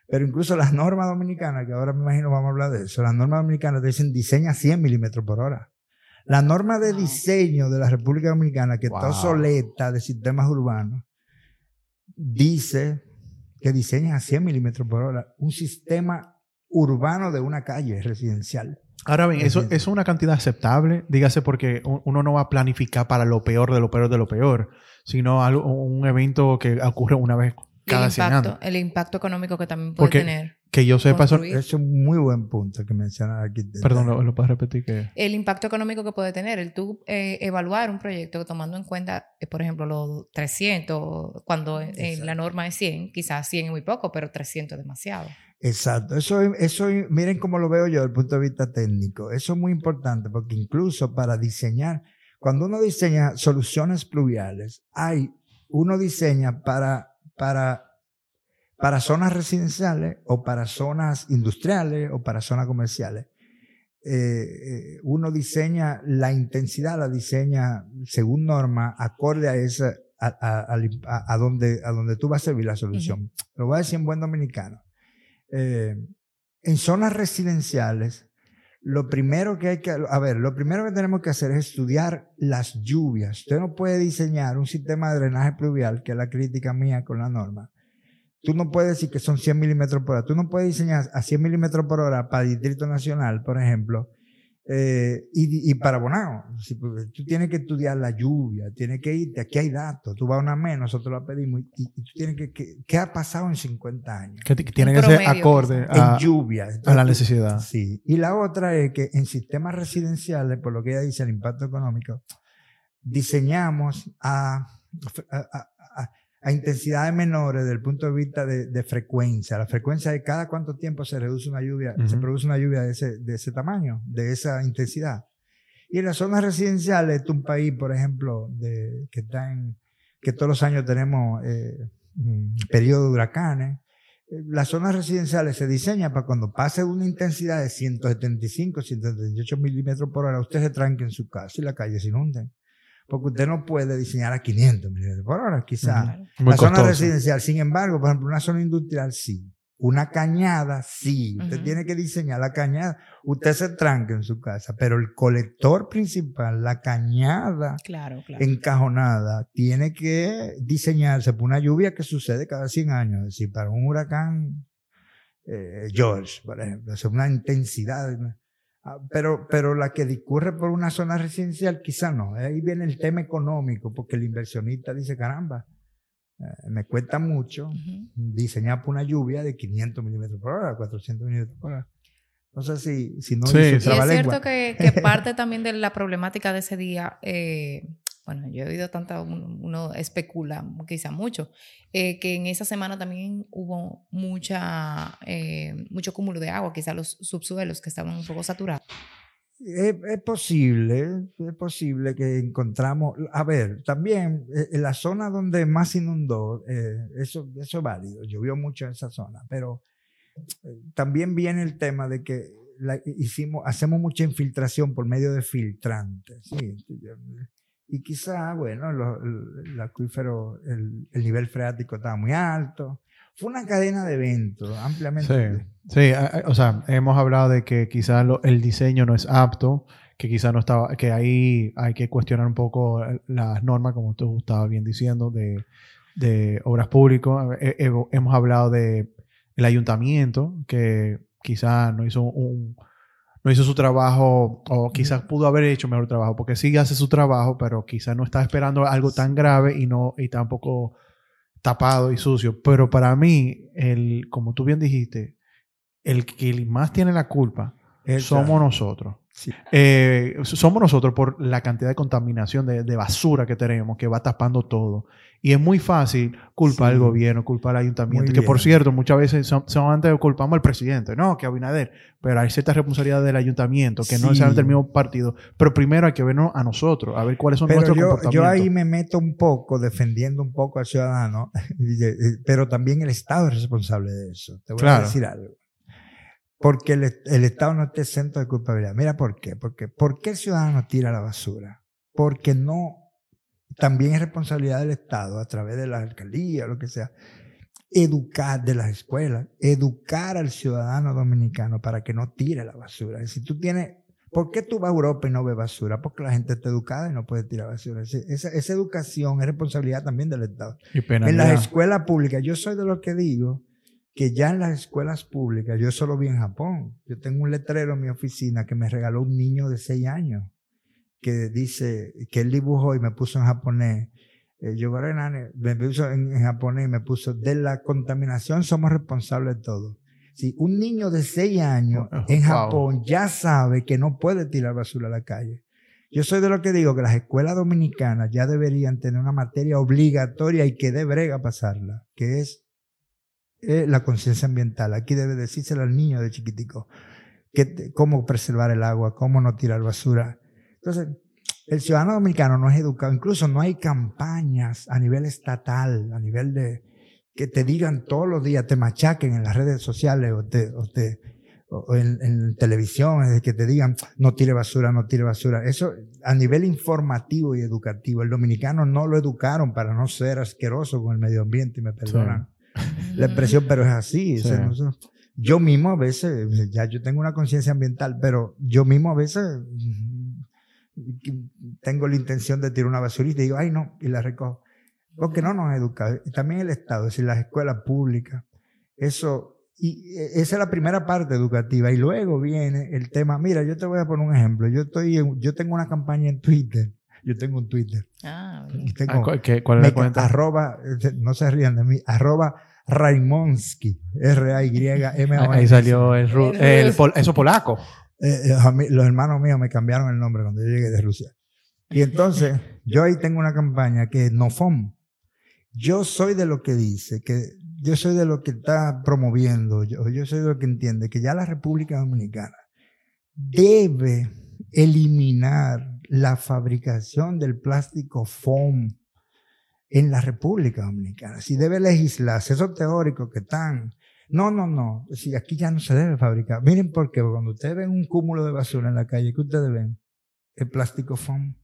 Pero incluso las normas dominicanas, que ahora me imagino vamos a hablar de eso, las normas dominicanas te dicen diseña 100 milímetros por hora. La norma de diseño de la República Dominicana, que está obsoleta de sistemas urbanos, dice que diseña a 100 milímetros por hora un sistema urbano de una calle residencial. Ahora bien, eso, es una cantidad aceptable, dígase porque uno no va a planificar para lo peor de lo peor de lo peor, sino algo, un evento que ocurre una vez cada el impacto, El impacto económico que también puede tener. Que yo sepa, eso es un muy buen punto que mencionas aquí. Perdón, ¿lo, puedes repetir? Que... El impacto económico que puede tener, el tú eh, evaluar un proyecto tomando en cuenta, eh, por ejemplo, los 300, cuando eh, la norma es 100, quizás 100 es muy poco, pero 300 es demasiado. Exacto, eso, eso miren cómo lo veo yo desde el punto de vista técnico. Eso es muy importante porque incluso para diseñar, cuando uno diseña soluciones pluviales, hay, uno diseña para, para para zonas residenciales o para zonas industriales o para zonas comerciales. Eh, eh, uno diseña la intensidad, la diseña según norma, acorde a esa, a, a, donde, a donde tú vas a servir la solución. Lo voy a decir en buen dominicano. Eh, en zonas residenciales, lo primero que hay que, a ver, lo primero que tenemos que hacer es estudiar las lluvias. Usted no puede diseñar un sistema de drenaje pluvial, que es la crítica mía con la norma, Tú no puedes decir que son 100 milímetros por hora. Tú no puedes diseñar a 100 milímetros por hora para Distrito Nacional, por ejemplo, Eh, y, y, para Bonao, pues, tú tienes que estudiar la lluvia, tienes que irte, aquí hay datos, tú vas a una mes, nosotros la pedimos, y, tú tienes que, ¿qué ha pasado en 50 años? Que tiene que ser acorde a, en lluvia. a la necesidad. Sí, y la otra es que en sistemas residenciales, por lo que ella dice, el impacto económico, diseñamos a, a, a intensidades menores desde el punto de vista de, frecuencia. La frecuencia de cada cuánto tiempo se reduce una lluvia, se produce una lluvia de ese, de ese tamaño, de esa intensidad. Y en las zonas residenciales, este es un país, por ejemplo, de, que está en, que todos los años tenemos eh, periodo de huracanes. Eh, las zonas residenciales se diseñan para cuando pase una intensidad de 175, 178 milímetros por hora, usted se tranque en su casa y la calle se inunde porque usted no puede diseñar a 500 milímetros por hora, quizá. La zona residencial, sin embargo, por ejemplo, una zona industrial sí. Una cañada, sí. Usted tiene que diseñar la cañada. Usted se tranca en su casa, pero el colector principal, la cañada encajonada, tiene que diseñarse por una lluvia que sucede cada 100 años. Es decir, para un huracán eh, George, por ejemplo, es una intensidad. Ah, pero, pero la que discurre por una zona residencial, quizá no. Ahí viene el tema económico, porque el inversionista dice, caramba, eh, me cuesta mucho diseñar por una lluvia de 500 milímetros por hora, 400 milímetros por hora. No sé si, si no... Sí, es cierto que, que, [laughs] parte también de la problemática de ese día eh, bueno, yo he oído tanta, uno especula quizá mucho, eh, que en esa semana también hubo mucha, eh, mucho cúmulo de agua, quizá los subsuelos que estaban un poco saturados. Es, posible, es posible que encontramos, a ver, también eh, en la zona donde más inundó, eso, eso es válido, llovió mucho en esa zona, pero también viene el tema de que hicimos, hacemos mucha infiltración por medio de filtrantes. ¿sí? Y quizá, bueno, el, acuífero, el, nivel freático estaba muy alto. Fue una cadena de eventos ampliamente. Sí, sí o sea, hemos hablado de que quizás el diseño no es apto, que quizás no estaba, que ahí hay que cuestionar un poco las normas, como tú estabas bien diciendo, de, de obras públicas. hemos hablado de ayuntamiento, que quizás no hizo un no hizo su trabajo o quizás pudo haber hecho mejor trabajo, porque sí hace su trabajo, pero quizás no está esperando algo tan grave y no y tampoco tapado y sucio. Pero para mí, el, como tú bien dijiste, el que más tiene la culpa somos nosotros. Eh, somos nosotros por la cantidad de contaminación de, basura que tenemos, que va tapando todo. Y es muy fácil culpar al gobierno, culpar al ayuntamiento, que por cierto, muchas veces son, antes culpamos al presidente, no, que Abinader, pero hay cierta responsabilidad del ayuntamiento, que no es del mismo partido. Pero primero hay que vernos a nosotros, a ver cuáles son nuestros yo, comportamientos. Yo ahí me meto un poco, defendiendo un poco al ciudadano, [laughs] pero también el Estado es responsable de eso. Te voy a decir algo porque el, Estado no esté exento de culpabilidad. Mira por qué. Porque, ¿Por qué el ciudadano tira la basura? Porque no, también es responsabilidad del Estado, a través de la alcaldía, lo que sea, educar de las escuelas, educar al ciudadano dominicano para que no tire la basura. Si tú tienes, ¿por qué tú vas a Europa y no ves basura? Porque la gente está educada y no puede tirar basura. Esa, esa educación es responsabilidad también del Estado. en las escuelas públicas, yo soy de los que digo que ya en las escuelas públicas, yo solo vi en Japón, yo tengo un letrero en mi oficina que me regaló un niño de 6 años, que dice, que él dibujó y me puso en japonés, eh, yo me puso en, japonés y me puso, de la contaminación somos responsables de todo. Si un niño de 6 años [laughs] en Japón ya sabe que no puede tirar basura a la calle. Yo soy de lo que digo que las escuelas dominicanas ya deberían tener una materia obligatoria y que de brega pasarla, que es la conciencia ambiental. Aquí debe decírselo al niño de chiquitico que, cómo preservar el agua, cómo no tirar basura. Entonces, el ciudadano dominicano no es educado, incluso no hay campañas a nivel estatal, a nivel de que te digan todos los días, te machaquen en las redes sociales o, te, o, te, o en, en, televisión, es que te digan no tire basura, no tire basura. Eso a nivel informativo y educativo. El dominicano no lo educaron para no ser asqueroso con el medio ambiente, y me perdonan [laughs] la expresión, pero es así. yo mismo a veces, ya yo tengo una conciencia ambiental, pero yo mismo a veces tengo la intención de tirar una basurita y digo, ay no, y la recojo. Porque no nos educa. También el Estado, es decir, las escuelas públicas, eso y eh, esa es la primera parte educativa. Y luego viene el tema, mira, yo te voy a poner un ejemplo. Yo, estoy yo tengo una campaña en Twitter. Yo tengo un Twitter. Ah, ¿Cuál es la cuenta? Arroba, no se rían de mí, arroba Raimonsky, R-A-Y-M-O. Ahí salió el, el, eso polaco. Eh, eh, los hermanos míos me cambiaron el nombre cuando yo llegué de Rusia. Y entonces, [laughs] yo ahí tengo una campaña que es NoFom. Yo soy de lo que dice, que yo soy de lo que está promoviendo, yo, yo soy de lo que entiende que ya la República Dominicana debe eliminar la fabricación del plástico foam en la República Dominicana. Si debe legislarse, esos teóricos que están, no, no, no, si aquí ya no se debe fabricar. Miren por qué, cuando ustedes ven un cúmulo de basura en la calle, ¿qué ustedes ven? El plástico foam.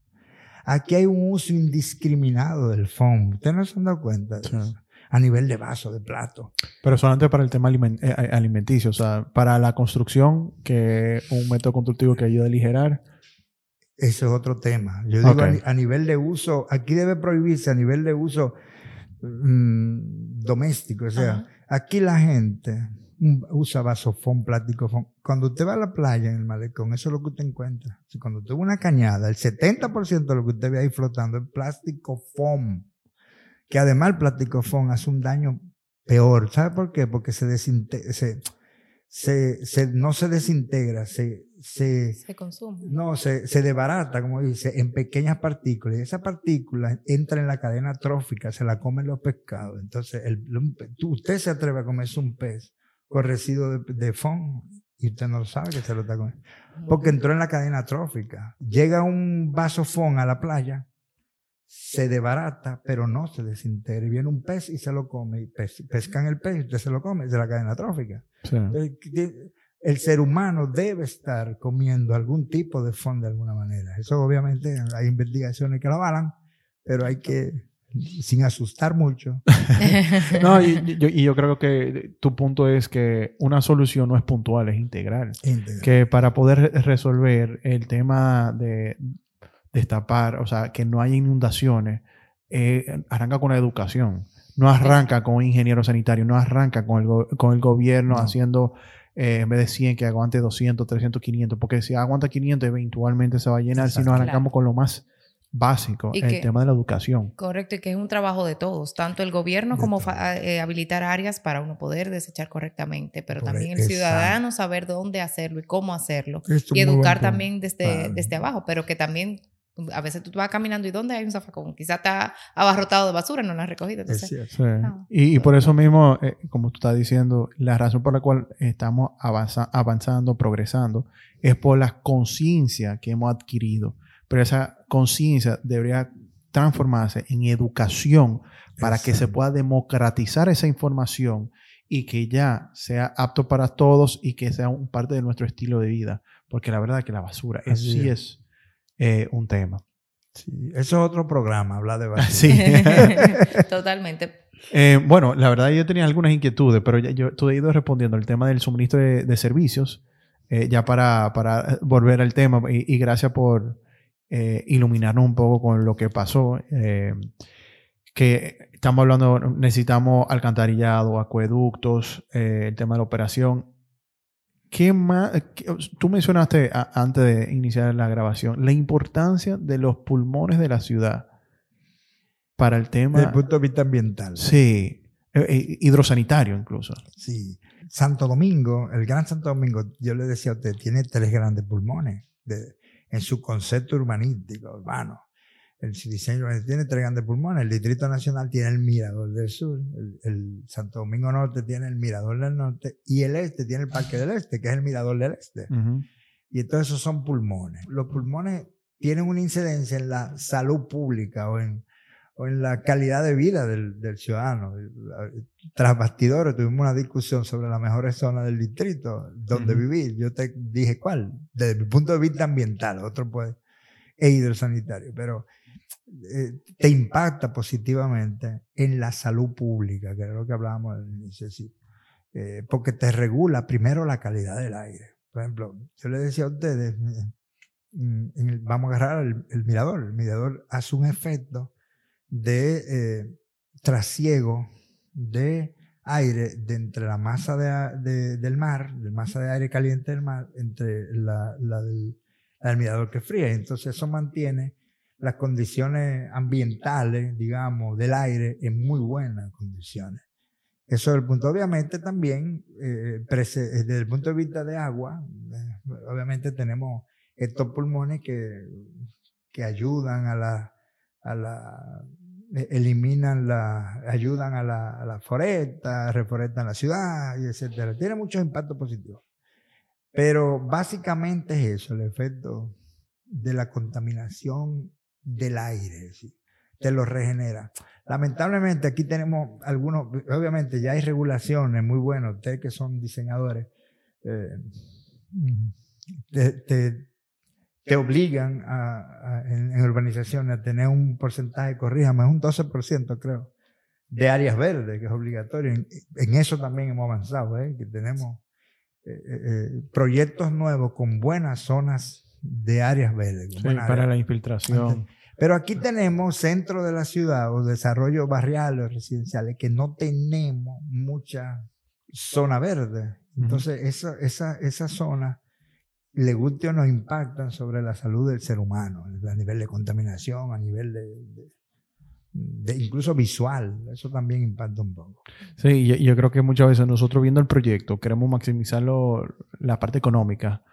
Aquí hay un uso indiscriminado del foam. ¿Ustedes no se han dado cuenta de eso? A nivel de vaso, de plato. Pero solamente para el tema eh, alimenticio, o sea, para la construcción, que es un método constructivo que ayuda a aligerar, ese es otro tema. Yo digo a, nivel de uso, aquí debe prohibirse a nivel de uso mm, doméstico. O sea, aquí la gente usa vasofón, plástico Cuando usted va a la playa en el malecón, eso es lo que usted encuentra. cuando usted ve una cañada, el 70% de lo que usted ve ahí flotando es plástico foam. Que además el plástico foam hace un daño peor. ¿Sabe por qué? Porque se, se, se, se, no se desintegra, se, se, se consume. No, se, se debarata, como dice, en pequeñas partículas. Y esa partícula entra en la cadena trófica, se la comen los pescados. Entonces, el, usted se atreve a comerse un pez con residuo de, de y usted no lo sabe que se lo está comiendo. Porque entró en la cadena trófica. Llega un vaso fon a la playa se debarata, pero no se desintegra. Y viene un pez y se lo come. Y pescan el pez y usted se lo come. Es de la cadena trófica. El, ser humano debe estar comiendo algún tipo de fondo de alguna manera. Eso obviamente hay investigaciones que lo avalan, pero hay que, sin asustar mucho. [laughs] no, y, yo, creo que tu punto es que una solución no es puntual, es integral. integral. Que para poder resolver el tema de destapar, o sea, que no haya inundaciones, eh, arranca con la educación. No arranca con un ingeniero sanitario, no arranca con el, con el gobierno haciendo, eh, en vez de 100, que aguante 200, 300, 500, porque si aguanta 500, eventualmente se va a llenar si no arrancamos con lo más básico, el tema de la educación. Correcto, y que es un trabajo de todos, tanto el gobierno como eh, habilitar áreas para uno poder desechar correctamente, pero también el ciudadano saber dónde hacerlo y cómo hacerlo, y educar también desde, desde abajo, pero que también a veces tú vas caminando y ¿dónde hay un zafacón? Quizá está abarrotado de basura, no lo has recogido. y, por eso mismo, eh, como tú estás diciendo, la razón por la cual estamos avanzando, progresando, es por la conciencia que hemos adquirido. Pero esa conciencia debería transformarse en educación para que se pueda democratizar esa información y que ya sea apto para todos y que sea un parte de nuestro estilo de vida. Porque la verdad es que la basura es, sí es eh, un tema. Sí, eso es otro programa, hablar de [laughs] basura. Sí. [laughs] Totalmente. Eh, bueno, la verdad yo tenía algunas inquietudes, pero ya, yo tú he ido respondiendo el tema del suministro de, servicios, eh, ya para, para, volver al tema, y, gracias por iluminarnos un poco con lo que pasó. que estamos hablando, necesitamos alcantarillado, acueductos, el tema de la operación. ¿Qué más? tú mencionaste antes de iniciar la grabación la importancia de los pulmones de la ciudad para el tema. Desde el punto de vista ambiental. Sí, eh, eh, hidrosanitario incluso. Sí. Santo Domingo, el Gran Santo Domingo, yo le decía a usted, tiene tres grandes pulmones en su concepto urbanístico, urbano el diseño tiene tres grandes pulmones. El Distrito Nacional tiene el Mirador del Sur, el, Santo Domingo Norte tiene el Mirador del Norte y el Este tiene el Parque del Este, que es el Mirador del Este. Y todos esos son pulmones. Los pulmones tienen una incidencia en la salud pública o en, o en la calidad de vida del, del, ciudadano. Tras bastidores tuvimos una discusión sobre las mejores zonas del distrito donde vivir. Yo te dije cuál, desde mi punto de vista ambiental, otro puede, e hidrosanitario, pero eh, te impacta positivamente en la salud pública, que es lo que hablábamos al inicio, eh, porque te regula primero la calidad del aire. Por ejemplo, yo le decía a ustedes, mm, vamos a agarrar el, mirador, el mirador hace un efecto de eh, trasiego de aire de entre la masa de, del mar, la masa de aire caliente del mar, entre la, la del, mirador que fría. Entonces eso mantiene las condiciones ambientales, digamos, del aire en muy buenas condiciones. Eso es el punto. Obviamente también, eh, desde el punto de vista de agua, eh, obviamente tenemos estos pulmones que, que ayudan a la, a la e, eliminan la, ayudan a la, la foresta, reforestan la ciudad, y. Tiene muchos impactos positivos. Pero básicamente es eso, el efecto de la contaminación del aire, ¿sí? te lo regenera. Lamentablemente aquí tenemos algunos, obviamente ya hay regulaciones muy buenas, ustedes que son diseñadores, eh, te, te obligan a, en, urbanizaciones a tener un porcentaje, corríjame, es un 12% creo, de áreas verdes, que es obligatorio. En, eso también hemos avanzado, ¿eh? que tenemos eh, eh, eh, proyectos nuevos con buenas zonas de áreas verdes. para la infiltración. Pero aquí tenemos centro de la ciudad o desarrollo barrial o residenciales que no tenemos mucha zona verde. Entonces, esa, esa, esa zona le guste o no, impactan sobre la salud del ser humano, a nivel de contaminación, a nivel de, incluso visual. Eso también impacta un poco. Sí, yo, creo que muchas veces nosotros viendo el proyecto queremos maximizar la parte económica,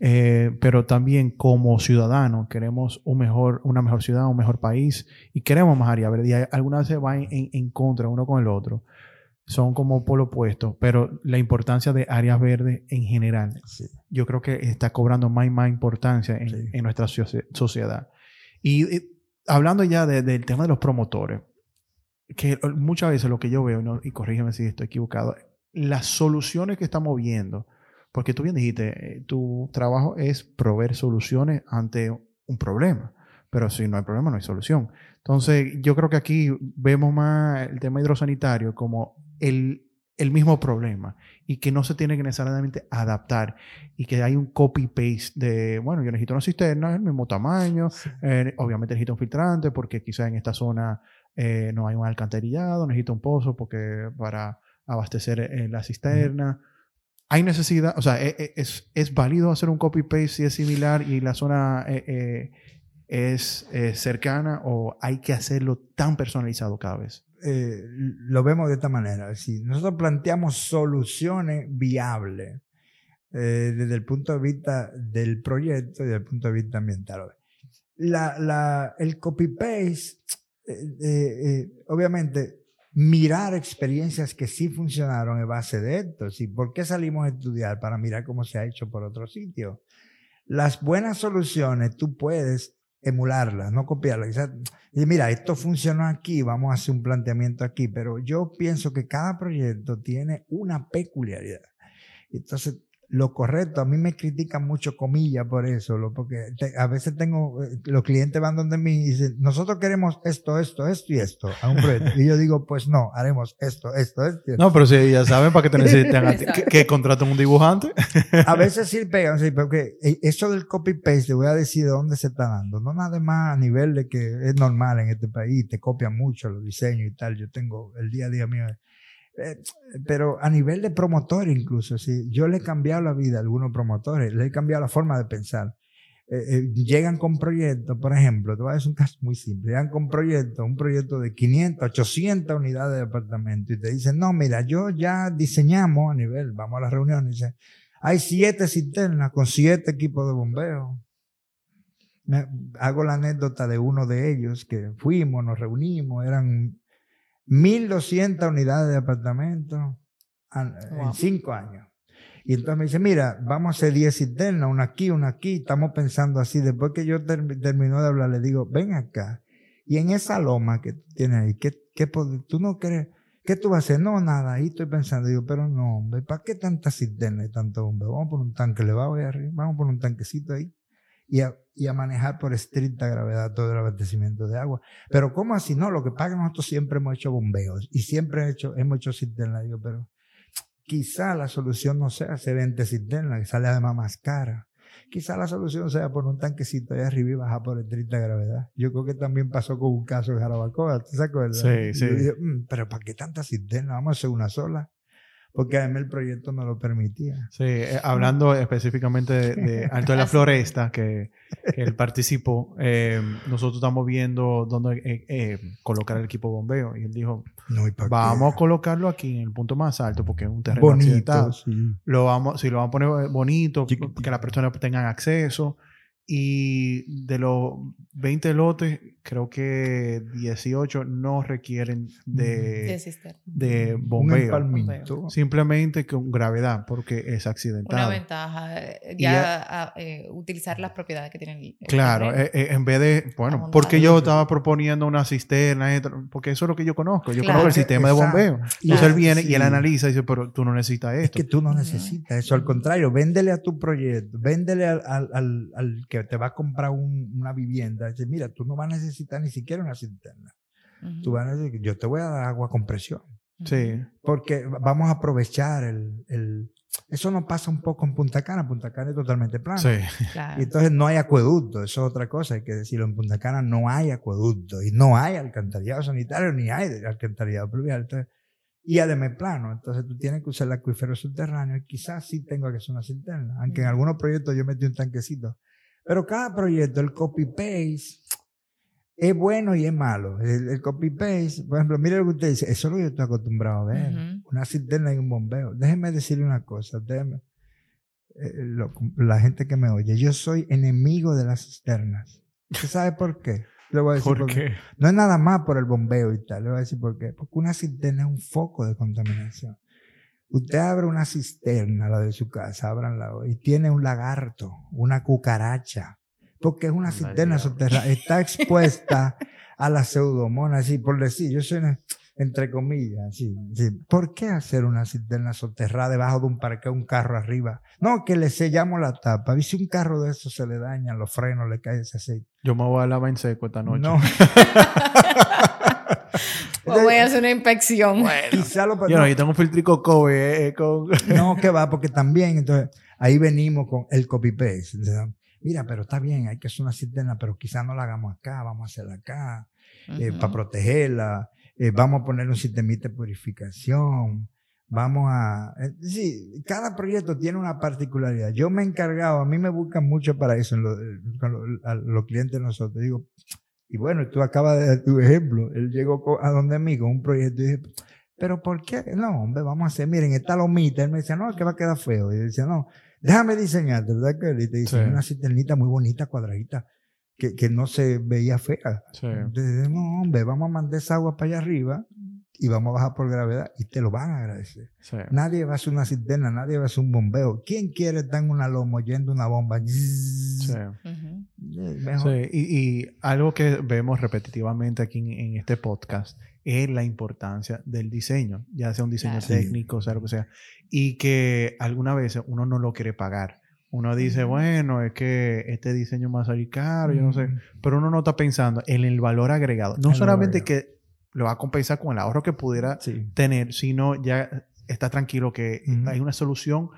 eh, pero también como ciudadanos queremos un mejor, una mejor ciudad, un mejor país y queremos más área verde. Y algunas veces va en, en contra uno con el otro son como polo opuesto, pero la importancia de áreas verdes en general, yo creo que está cobrando más y más importancia en, nuestra sociedad. Y, hablando ya del tema de los promotores, que muchas veces lo que yo veo, y corrígeme si estoy equivocado, las soluciones que estamos viendo, porque tú bien dijiste, eh, tu trabajo es proveer soluciones ante un problema, pero si no hay problema no hay solución. Entonces, yo creo que aquí vemos más el tema hidrosanitario como el, mismo problema y que no se tiene que necesariamente adaptar y que hay un copy-paste de, bueno, yo necesito una cisterna del mismo tamaño, eh, obviamente necesito un filtrante porque quizá en esta zona eh, no hay un alcantarillado, necesito un pozo porque para abastecer eh, la cisterna. Hay necesidad, o sea, e, e, es, válido hacer un copy-paste si es similar y la zona es cercana o hay que hacerlo tan personalizado cada vez. Eh, lo vemos de esta manera. Si nosotros planteamos soluciones viables eh, desde el punto de vista del proyecto y desde el punto de vista ambiental. El copy-paste, eh, obviamente, mirar experiencias que sí funcionaron en base de esto. ¿Por qué salimos a estudiar? Para mirar cómo se ha hecho por otro sitio. Las buenas soluciones tú puedes emularla, no copiarla. Y mira, esto funcionó aquí, vamos a hacer un planteamiento aquí, pero yo pienso que cada proyecto tiene una peculiaridad. Entonces, lo correcto. A mí me critican mucho comillas por eso, porque a veces tengo, eh, los clientes van donde mí y dicen, nosotros queremos esto, esto, esto y esto a un proyecto. y yo digo, pues no, haremos esto, esto, esto. No, pero si ya saben para qué [laughs] te necesitan, que, que contraten un dibujante. a veces sí pegan, sí, porque eh, eso del copy-paste, te voy a decir de dónde se está dando. No nada más a nivel de que es normal en este país, te copian mucho los diseños y tal. Yo tengo el día a día mío pero a nivel de promotor incluso, sí, yo le he cambiado la vida a algunos promotores, le he cambiado la forma de pensar. Eh, eh, llegan con proyectos, por ejemplo, te voy a decir un caso muy simple, llegan con proyectos, un proyecto de 500, 800 unidades de apartamento y te dicen, no, mira, yo ya diseñamos a nivel, vamos a la reunión y dice, hay siete cisternas con siete equipos de bombeo. hago la anécdota de uno de ellos que fuimos, nos reunimos, eran 1.200 unidades de apartamento en cinco años. Y entonces me dice, mira, vamos a hacer 10 cisternas, una aquí, una aquí. Estamos pensando así. Después que yo termino de hablar, le digo, ven acá. Y en esa loma que tienes ahí, ¿qué, qué, tú no crees? ¿Qué tú vas a hacer? No, nada. Ahí estoy pensando. Digo, pero no, hombre, ¿para qué tantas cisternas y tanto hombre? Vamos por un tanque elevado ahí arriba. Vamos por un tanquecito ahí y a, manejar por estricta gravedad todo el abastecimiento de agua. Pero ¿cómo así? No, lo que que nosotros siempre hemos hecho bombeos y siempre hemos hecho, hemos hecho cisterna. Digo, pero quizá la solución no sea hacer 20 cisternas, que sale además más cara. quizá la solución sea poner un tanquecito ahí arriba y bajar por el 30 de gravedad. Yo creo que también pasó con un caso en Jarabacoa, ¿te acuerdas? Sí, sí. Yo dije, "Mm, pero ¿para qué tanta cisterna? Vamos a hacer una sola. Porque además el proyecto no lo permitía. Sí, eh, hablando específicamente de, de Alto de la [laughs] Floresta, que, que él participó, eh, nosotros estamos viendo dónde eh, eh, colocar el equipo bombeo. Y él dijo, No, ¿y para qué? vamos a colocarlo aquí en el punto más alto porque es un terreno bonito. sí. Lo vamos, si lo vamos a poner bonito, Chiquitito. que las personas tengan acceso. Y de los 20 lotes, creo que 18 no requieren De de, bombeo. Simplemente con gravedad, porque es Una accidentado. ventaja, eh, ya a- eh, utilizar las propiedades que tienen. el- Claro, eh, en vez de, bueno, porque yo estaba proponiendo una cisterna, porque eso es lo que yo conozco. Yo Claro. conozco el sistema de bombeo. Y Entonces él es- viene y él analiza y dice, pero tú no necesitas Es esto. que tú no necesitas eso. Al contrario, véndele a tu proyecto, véndele al, al, al- al que te va a comprar un- una vivienda. Dice, mira, tú no vas a necesitar ni siquiera una cisterna. Ujú. Tú vas a decir, yo te voy a dar agua con presión. Sí, Porque vamos a aprovechar el, el- Eso no pasa un poco en Punta Cana. Punta Cana es totalmente plano. sí. Claro. Y entonces no hay acueducto, eso es otra cosa, hay que decirlo. En Punta Cana no hay acueducto y no hay alcantarillado sanitario ni hay alcantarillado pluvial. Entonces, y además plano, entonces tú tienes que usar el acuífero subterráneo y quizás sí tengo que hacer una cisterna, aunque en algunos proyectos yo metí un tanquecito. Pero cada proyecto, el copy-paste, es bueno y es malo. El, el copy-paste, por ejemplo, mire lo que usted dice, eso es lo que yo estoy acostumbrado a ver. Una cisterna y un bombeo. Déjeme decirle una cosa, déjeme, eh, lo- la gente que me oye, yo soy enemigo de las cisternas. ¿Usted sabe por qué? Le voy a decir ¿Por qué? No es nada más por el bombeo y tal, le voy a decir por qué. Porque una cisterna es un foco de contaminación. Usted abre una cisterna, la de su casa, ábranla y tiene un lagarto, una cucaracha, porque es una cisterna subterránea, está expuesta a la pseudomonas, así por decir, yo soy una- entre comillas, sí, sí. ¿Por qué hacer una cisterna soterrada debajo de un parqueo, un carro arriba? No, que le sellamos la tapa. Y si un carro de esos se le dañan los frenos, le cae ese aceite. Yo me voy a lavar en seco esta noche. No. [laughs] O voy a hacer una inspección. Quizá lo Yo no, yo tengo un filtrico Kobe eh, eh, con... [laughs] No, que va, porque también, entonces, ahí venimos con el copy-paste. Entonces, Mira, pero está bien, hay que hacer una cisterna, pero quizás no la hagamos acá, vamos a hacerla acá, eh, para protegerla, eh, vamos a poner un sistemita de purificación, vamos a... eh, sí, cada proyecto tiene una particularidad. Yo me he encargado, a mí me buscan mucho para eso, en lo- con lo- a los clientes de nosotros. Digo, y bueno, tú acabas de dar tu ejemplo, él llegó a donde mí con un proyecto y dije, pero ¿por qué? No, hombre, vamos a hacer, miren, esta lomita. Él me decía, no, es que va a quedar feo. Y yo decía, no, déjame diseñarte, ¿verdad? Que? Y te dice, Sí. una cisternita muy bonita, cuadradita, que, que no se veía fea. Sí. Entonces, no, hombre, vamos a mandar esa agua para allá arriba y vamos a bajar por gravedad y te lo van a agradecer. Sí. Nadie va a hacer una cisterna, nadie va a hacer un bombeo. ¿Quién quiere estar en una loma oyendo una bomba? Sí. Mejor. Sí, y, y algo que vemos repetitivamente aquí en, en este podcast es la importancia del diseño, ya sea un diseño Claro. Técnico, sea lo que sea, y que algunas veces uno no lo quiere pagar. Uno dice, bueno, es que este diseño va a salir caro, yo no sé, Mm. pero uno no está pensando en el valor agregado. No El solamente valor que lo va a compensar con el ahorro que pudiera Sí. tener, sino ya está tranquilo que Ujú. hay una solución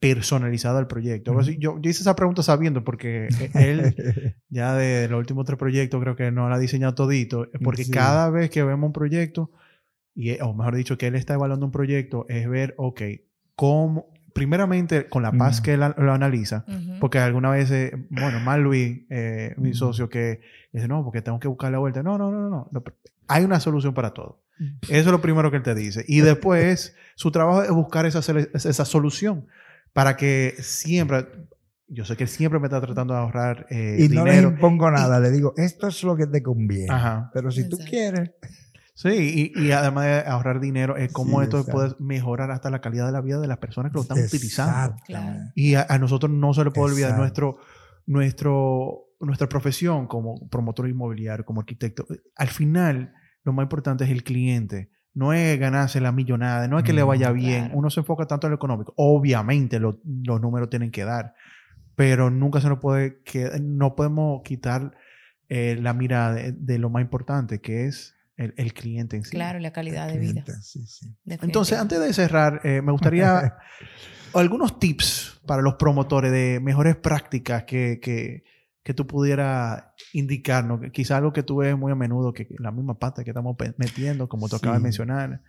personalizada al proyecto. Ujú. yo, yo hice esa pregunta sabiendo porque eh, él [laughs] ya de los últimos tres proyectos creo que no lo ha diseñado todito, eh, porque Sí. cada vez que vemos un proyecto, y, eh, o mejor dicho, que él está evaluando un proyecto, es ver, ok, cómo, primeramente con la paz Mm. que él a- lo analiza, Ujú. porque alguna vez, eh, bueno, más Luis, eh, mi Mm. socio, que dice, no, porque tengo que buscar la vuelta. No, no, no, no, no. No, Hay una solución para todo. Eso es lo primero que él te dice. Y después, su trabajo es buscar esa, esa solución para que siempre, yo sé que él siempre me está tratando de ahorrar eh, y no le dinero. impongo nada, le digo, esto es lo que te conviene. Ajá. Pero si tú quieres, Sí, y, y además de ahorrar dinero, es como Sí, esto exacto. puede mejorar hasta la calidad de la vida de las personas que lo están utilizando. Exactamente. Y a, a nosotros no se le puede olvidar Exacto. nuestro, nuestro, nuestra profesión como promotor inmobiliario, como arquitecto. Al final, lo más importante es el cliente. No es ganarse la millonada, no es que le Mm, vaya bien. claro. Uno se enfoca tanto en lo económico. Obviamente lo- los números tienen que dar, pero nunca se nos puede que no podemos quitar eh, la mirada de, de lo más importante, que es el, el cliente en sí. Claro, la calidad de vida. Cliente, sí, sí. Entonces, antes de cerrar, eh, me gustaría [laughs] algunos tips para los promotores de mejores prácticas que, que, que tú pudieras indicarnos. Quizá algo que tú ves muy a menudo, que la misma pata que estamos metiendo, como tú acabas de Sí. mencionar.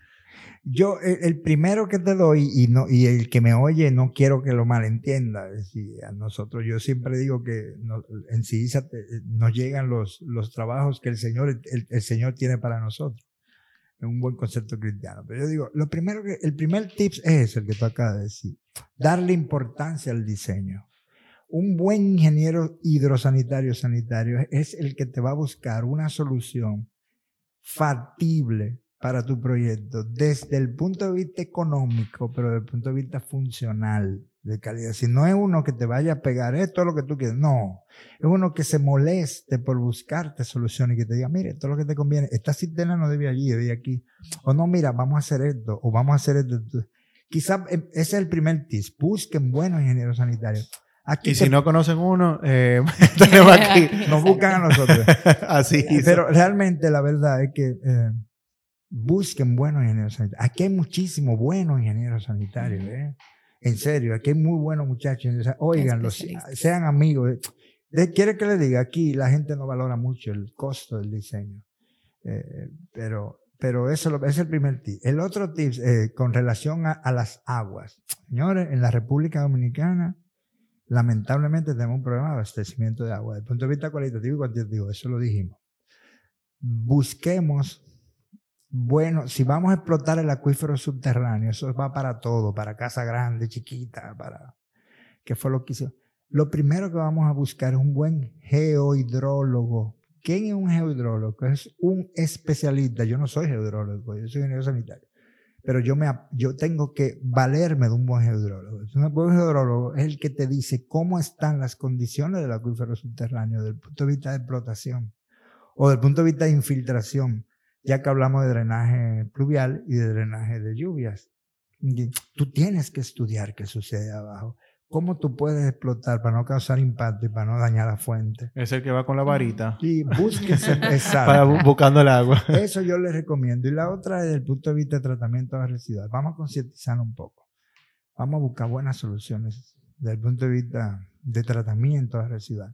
Yo, el, el primero que te doy y, no, y el que me oye, no quiero que lo malentienda. Es decir, a nosotros, yo siempre digo que no- en CISA te- nos llegan los, los trabajos que el Señor, el, el Señor tiene para nosotros. Es un buen concepto cristiano. Pero yo digo, lo primero que, el primer tips es el que tú acabas de decir. Darle importancia al diseño. Un buen ingeniero hidrosanitario sanitario es el que te va a buscar una solución factible para tu proyecto desde el punto de vista económico, pero desde el punto de vista funcional, de calidad. Si no es uno que te vaya a pegar esto es lo que tú quieres, no. Es uno que se moleste por buscarte soluciones y que te diga, mire, esto es lo que te conviene. Esta cisterna no debe allí, debe aquí. O no, mira, vamos a hacer esto, o vamos a hacer esto. Quizás ese es el primer tip. Busquen buenos ingenieros sanitarios. Aquí Y te- si no conocen uno, eh, [laughs] tenemos aquí. [laughs] nos buscan a nosotros. [laughs] Así. Pero realmente la verdad es que eh, busquen buenos ingenieros sanitarios. Aquí hay muchísimos buenos ingenieros sanitarios. ¿eh? En serio, aquí hay muy buenos muchachos. Oiganlos, sean amigos. De- ¿Quiere que le diga? Aquí la gente no valora mucho el costo del diseño. Eh, pero, pero eso es el primer tip. El otro tip eh, con relación a, a las aguas. Señores, en la República Dominicana, lamentablemente tenemos un problema de abastecimiento de agua. Desde el punto de vista cualitativo y cuantitativo, eso lo dijimos. Busquemos, bueno, si vamos a explotar el acuífero subterráneo, eso va para todo, para casa grande, chiquita, para... ¿Qué fue lo que hizo? Lo primero que vamos a buscar es un buen geohidrólogo. ¿Quién es un geohidrólogo? Es un especialista. Yo no soy geohidrólogo, yo soy ingeniero sanitario. Pero yo, me, yo tengo que valerme de un buen geodrólogo. Un buen geodrólogo es el que te dice cómo están las condiciones del acuífero subterráneo desde el punto de vista de explotación o desde el punto de vista de infiltración, ya que hablamos de drenaje pluvial y de drenaje de lluvias. Tú tienes que estudiar qué sucede abajo. ¿Cómo tú puedes explotar para no causar impacto y para no dañar la fuente? Es el que va con la varita Y búsquense, [laughs] exacto. para bu- buscando el agua. Eso yo les recomiendo. Y la otra, desde el punto de vista de tratamiento de residuos, vamos a concientizar un poco. Vamos a buscar buenas soluciones desde el punto de vista de tratamiento de residuos.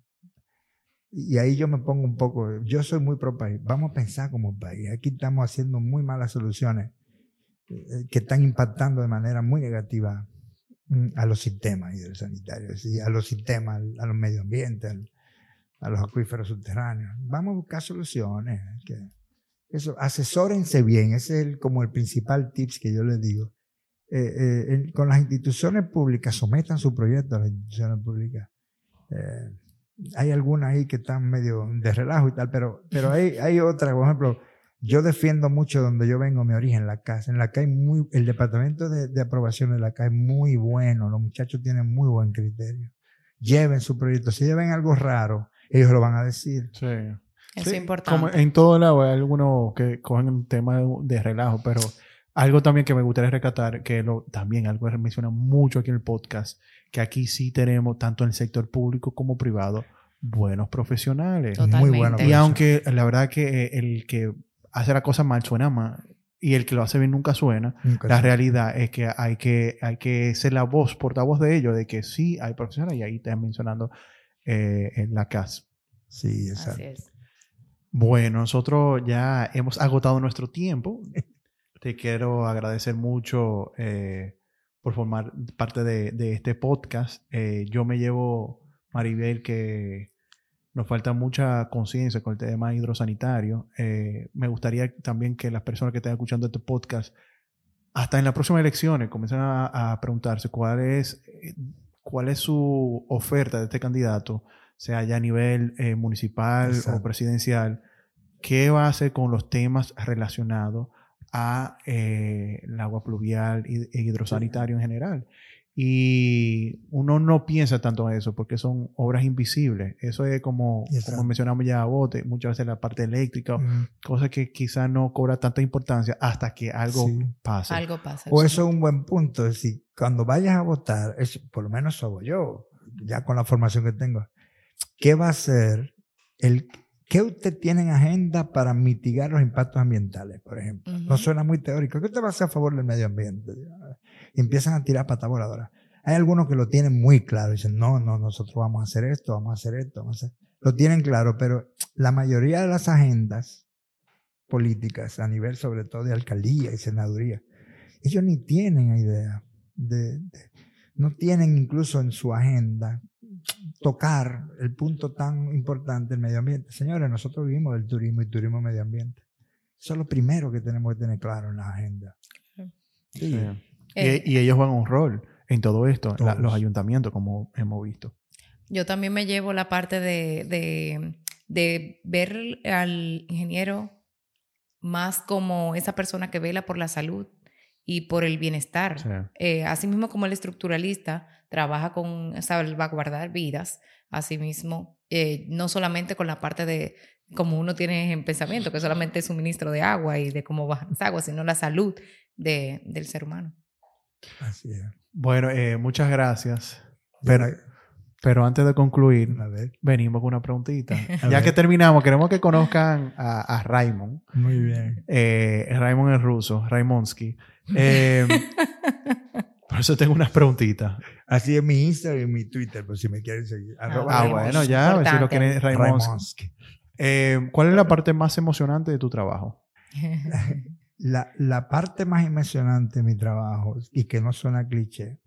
Y ahí yo me pongo un poco, yo soy muy pro país. Vamos a pensar como país. Aquí estamos haciendo muy malas soluciones eh, que están impactando de manera muy negativa a los sistemas hidrosanitarios y a los sistemas, a los medio ambientes, al- a los acuíferos subterráneos. Vamos a buscar soluciones. Que, eso, asesórense bien, ese es el- como el principal tips que yo les digo. Eh, eh, con las instituciones públicas, sometan su proyecto a las instituciones públicas. Eh, hay algunas ahí que están medio de relajo y tal, pero, pero hay, hay otras, por ejemplo, yo defiendo mucho donde yo vengo, mi origen, la casa. En la CAI, muy, el departamento de, de aprobación de la CAI es muy bueno, los muchachos tienen muy buen criterio. Lleven su proyecto, si lleven algo raro, ellos lo van a decir. Sí. Eso Sí, es importante. Como en todo lado hay algunos que cogen un tema de, de relajo, pero algo también que me gustaría rescatar, que lo, también algo que menciona mucho aquí en el podcast, que aquí sí tenemos, tanto en el sector público como privado, buenos profesionales. Totalmente. Muy bueno. Y aunque la verdad que eh, el que hace la cosa mal suena mal y el que lo hace bien nunca suena, Nunca la realidad es que hay que, hay que ser la voz, portavoz de ello, de que sí hay profesionales y ahí estás mencionando eh, en la CAS. Sí, Así exacto. es. Bueno, nosotros ya hemos agotado nuestro tiempo. [laughs] Te quiero agradecer mucho eh, por formar parte de, de este podcast. Eh, yo me llevo, Maribel, que nos falta mucha conciencia con el tema hidrosanitario. Eh, me gustaría también que las personas que estén escuchando este podcast, hasta en las próximas elecciones, comiencen a, a preguntarse cuál es, eh, cuál es su oferta de este candidato, sea ya a nivel eh, municipal Exacto. o presidencial, qué va a hacer con los temas relacionados a eh, el agua pluvial y e hidrosanitario en general. Y uno no piensa tanto en eso porque son obras invisibles. Eso es como, como mencionamos ya a bote, muchas veces la parte eléctrica, cosas que quizás no cobra tanta importancia hasta que algo Sí. pasa. Algo pasa. O eso es un buen punto. Es decir, cuando vayas a votar, es, por lo menos hago yo, ya con la formación que tengo, ¿qué va a ser el, ¿Qué usted tiene en agenda para mitigar los impactos ambientales, por ejemplo? No suena muy teórico. ¿Qué usted va a hacer a favor del medio ambiente? Y empiezan a tirar patas voladoras. Hay algunos que lo tienen muy claro. Dicen, no, no, nosotros vamos a hacer esto, vamos a hacer esto, vamos a hacer... Lo tienen claro, pero la mayoría de las agendas políticas, a nivel sobre todo de alcaldía y senaduría, ellos ni tienen idea de, de- no tienen incluso en su agenda tocar el punto tan importante del medio ambiente. Señores, nosotros vivimos del turismo y turismo medio ambiente. Eso es lo primero que tenemos que tener claro en la agenda. Sí. Sí. Eh, y, y ellos juegan un rol en todo esto, la- los ayuntamientos, como hemos visto. Yo también me llevo la parte de, de, de ver al ingeniero más como esa persona que vela por la salud y por el bienestar. Sí. Eh, asimismo como el estructuralista trabaja con salvaguardar vidas, asimismo, eh, no solamente con la parte de como uno tiene en pensamiento, que solamente es suministro de agua y de cómo bajan las aguas, sino la salud de, del ser humano. Así es. Bueno, eh, muchas gracias. Pero, Pero, antes de concluir, a ver, venimos con una preguntita. [laughs] A ya ver. que terminamos, queremos que conozcan a, a Raymond. muy bien. Eh, Raymond es ruso, Raimonsky. [laughs] Eh, por eso tengo unas preguntitas. Así es mi Instagram y mi Twitter, por si me quieren seguir. Arroba Ah, Raymond. bueno, ya, a ver si lo Importante. quieren Raimonsky. Raimonsky. Eh, ¿Cuál es la parte más emocionante de tu trabajo? [laughs] La, la parte más emocionante de mi trabajo, y que no suena cliché,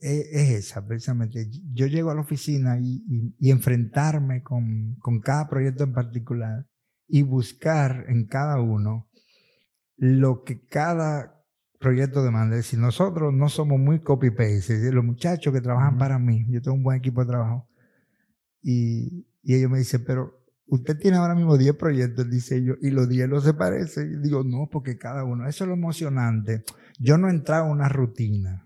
es, es esa, precisamente. Yo llego a la oficina y, y- y enfrentarme con, con cada proyecto en particular y buscar en cada uno lo que cada proyecto demanda. Es decir, nosotros no somos muy copy-paste. Los muchachos que trabajan para mí, yo tengo un buen equipo de trabajo, y, y ellos me dicen, pero usted tiene ahora mismo 10 proyectos, dice yo, y los 10 no se parecen. Y digo, no, porque cada uno, eso es lo emocionante. Yo no he entrado en una rutina.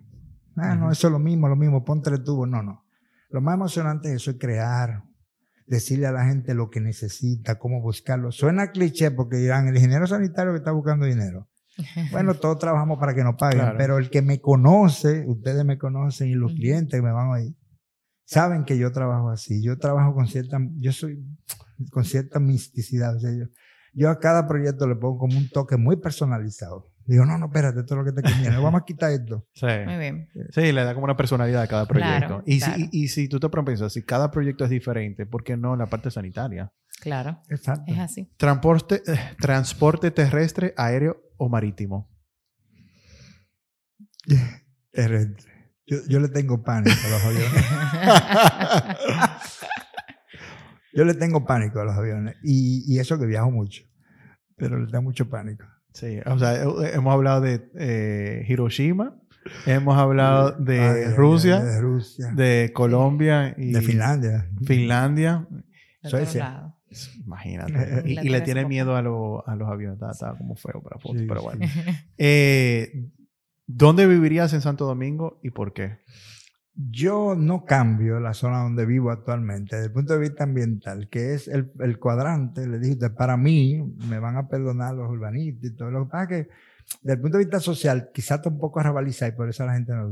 Ah, no, eso es lo mismo, lo mismo, pon tres tubos. No, no. Lo más emocionante es eso, es crear, decirle a la gente lo que necesita, cómo buscarlo. Suena cliché porque dirán, el ingeniero sanitario que está buscando dinero. [laughs] Bueno, todos trabajamos para que nos paguen, Claro. pero el que me conoce, ustedes me conocen y los clientes que me van a oír, saben que yo trabajo así. Yo trabajo con cierta, yo soy con cierta misticidad. o sea, yo, yo a cada proyecto le pongo como un toque muy personalizado. Digo, no, no, espérate, esto es lo que te conviene. Vamos a quitar esto. [laughs] Sí. Muy bien. Sí, le da como una personalidad a cada proyecto. Claro, y, claro. Si, y, y si tú te piensas, si cada proyecto es diferente, ¿por qué no la parte sanitaria? Claro, Exacto. es así. Transporte, eh, transporte terrestre, aéreo o marítimo. [laughs] Terrestre. Yo, yo le tengo pánico a los aviones. [laughs] Yo le tengo pánico a los aviones. Y, y eso que viajo mucho. Pero le da mucho pánico. Sí, o sea, eh, hemos hablado de eh, Hiroshima, hemos hablado de Ay, Rusia, De Rusia. de Colombia y de Finlandia. Finlandia. Suecia. Imagínate. Y, y le tiene miedo a, lo- a los aviones. Está como feo para fotos, Sí, pero sí. bueno. Eh, ¿Dónde vivirías en Santo Domingo y por qué? Yo no cambio la zona donde vivo actualmente desde el punto de vista ambiental, que es el, el cuadrante. Le dije, para mí, me van a perdonar los urbanistas y todo. Lo que pasa que, desde el punto de vista social, quizás está un poco y por eso la gente no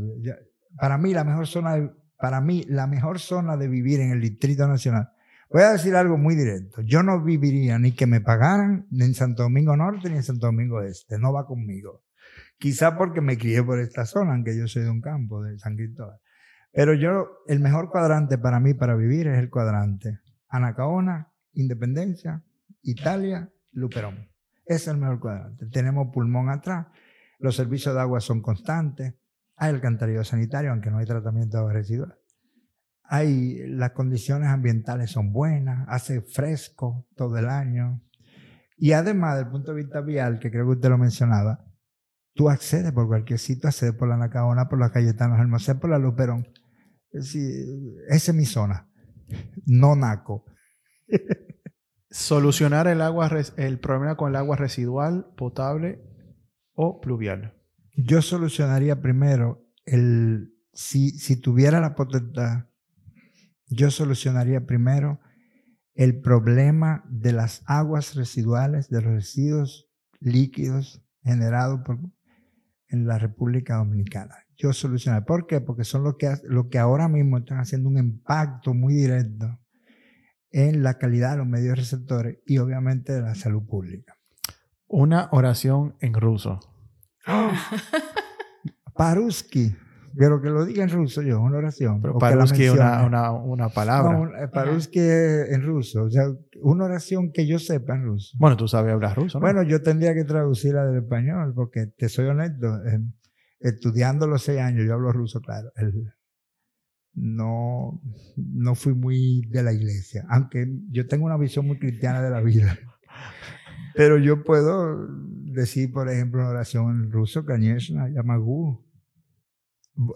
para mí, la mejor zona de, para mí, la mejor zona de vivir en el Distrito Nacional. Voy a decir algo muy directo. Yo no viviría ni que me pagaran ni en Santo Domingo Norte ni en Santo Domingo Este. No va conmigo. Quizá porque me crié por esta zona, aunque yo soy de un campo, de San Cristóbal. Pero yo, el mejor cuadrante para mí para vivir es el cuadrante Anacaona, Independencia, Italia, Luperón. Es el mejor cuadrante. Tenemos pulmón atrás, los servicios de agua son constantes, hay alcantarillado sanitario, aunque no hay tratamiento de residual. Hay, las condiciones ambientales son buenas, hace fresco todo el año. Y además, desde el punto de vista vial, que creo que usted lo mencionaba, tú accedes por cualquier sitio, accedes por la Nacaona, por la Cayetano Hermosén, por la Luperón. Es decir, esa es mi zona. No naco. Solucionar el, agua, el problema con el agua residual, potable o pluvial. Yo solucionaría primero el, si, si tuviera la potestad, yo solucionaría primero el problema de las aguas residuales, de los residuos líquidos generados por, en la República Dominicana. Yo solucionaría. ¿Por qué? Porque son los que, que ahora mismo están haciendo un impacto muy directo en la calidad de los medios receptores y obviamente de la salud pública. Una oración en ruso. [laughs] Paruski, pero que lo diga en ruso yo, una oración. Pero o que la Paruski es una, mencione. una, una palabra. No, eh, Paruski es en ruso, o sea, una oración que yo sepa en ruso. Bueno, tú sabes hablar ruso, ¿no? Bueno, yo tendría que traducirla del español, porque te soy honesto, eh, estudiando los seis años, yo hablo ruso, claro. el- no, no fui muy de la iglesia, aunque yo tengo una visión muy cristiana de la vida. [laughs] Pero yo puedo decir, por ejemplo, una oración en ruso, Kanyeshna, Yamagu,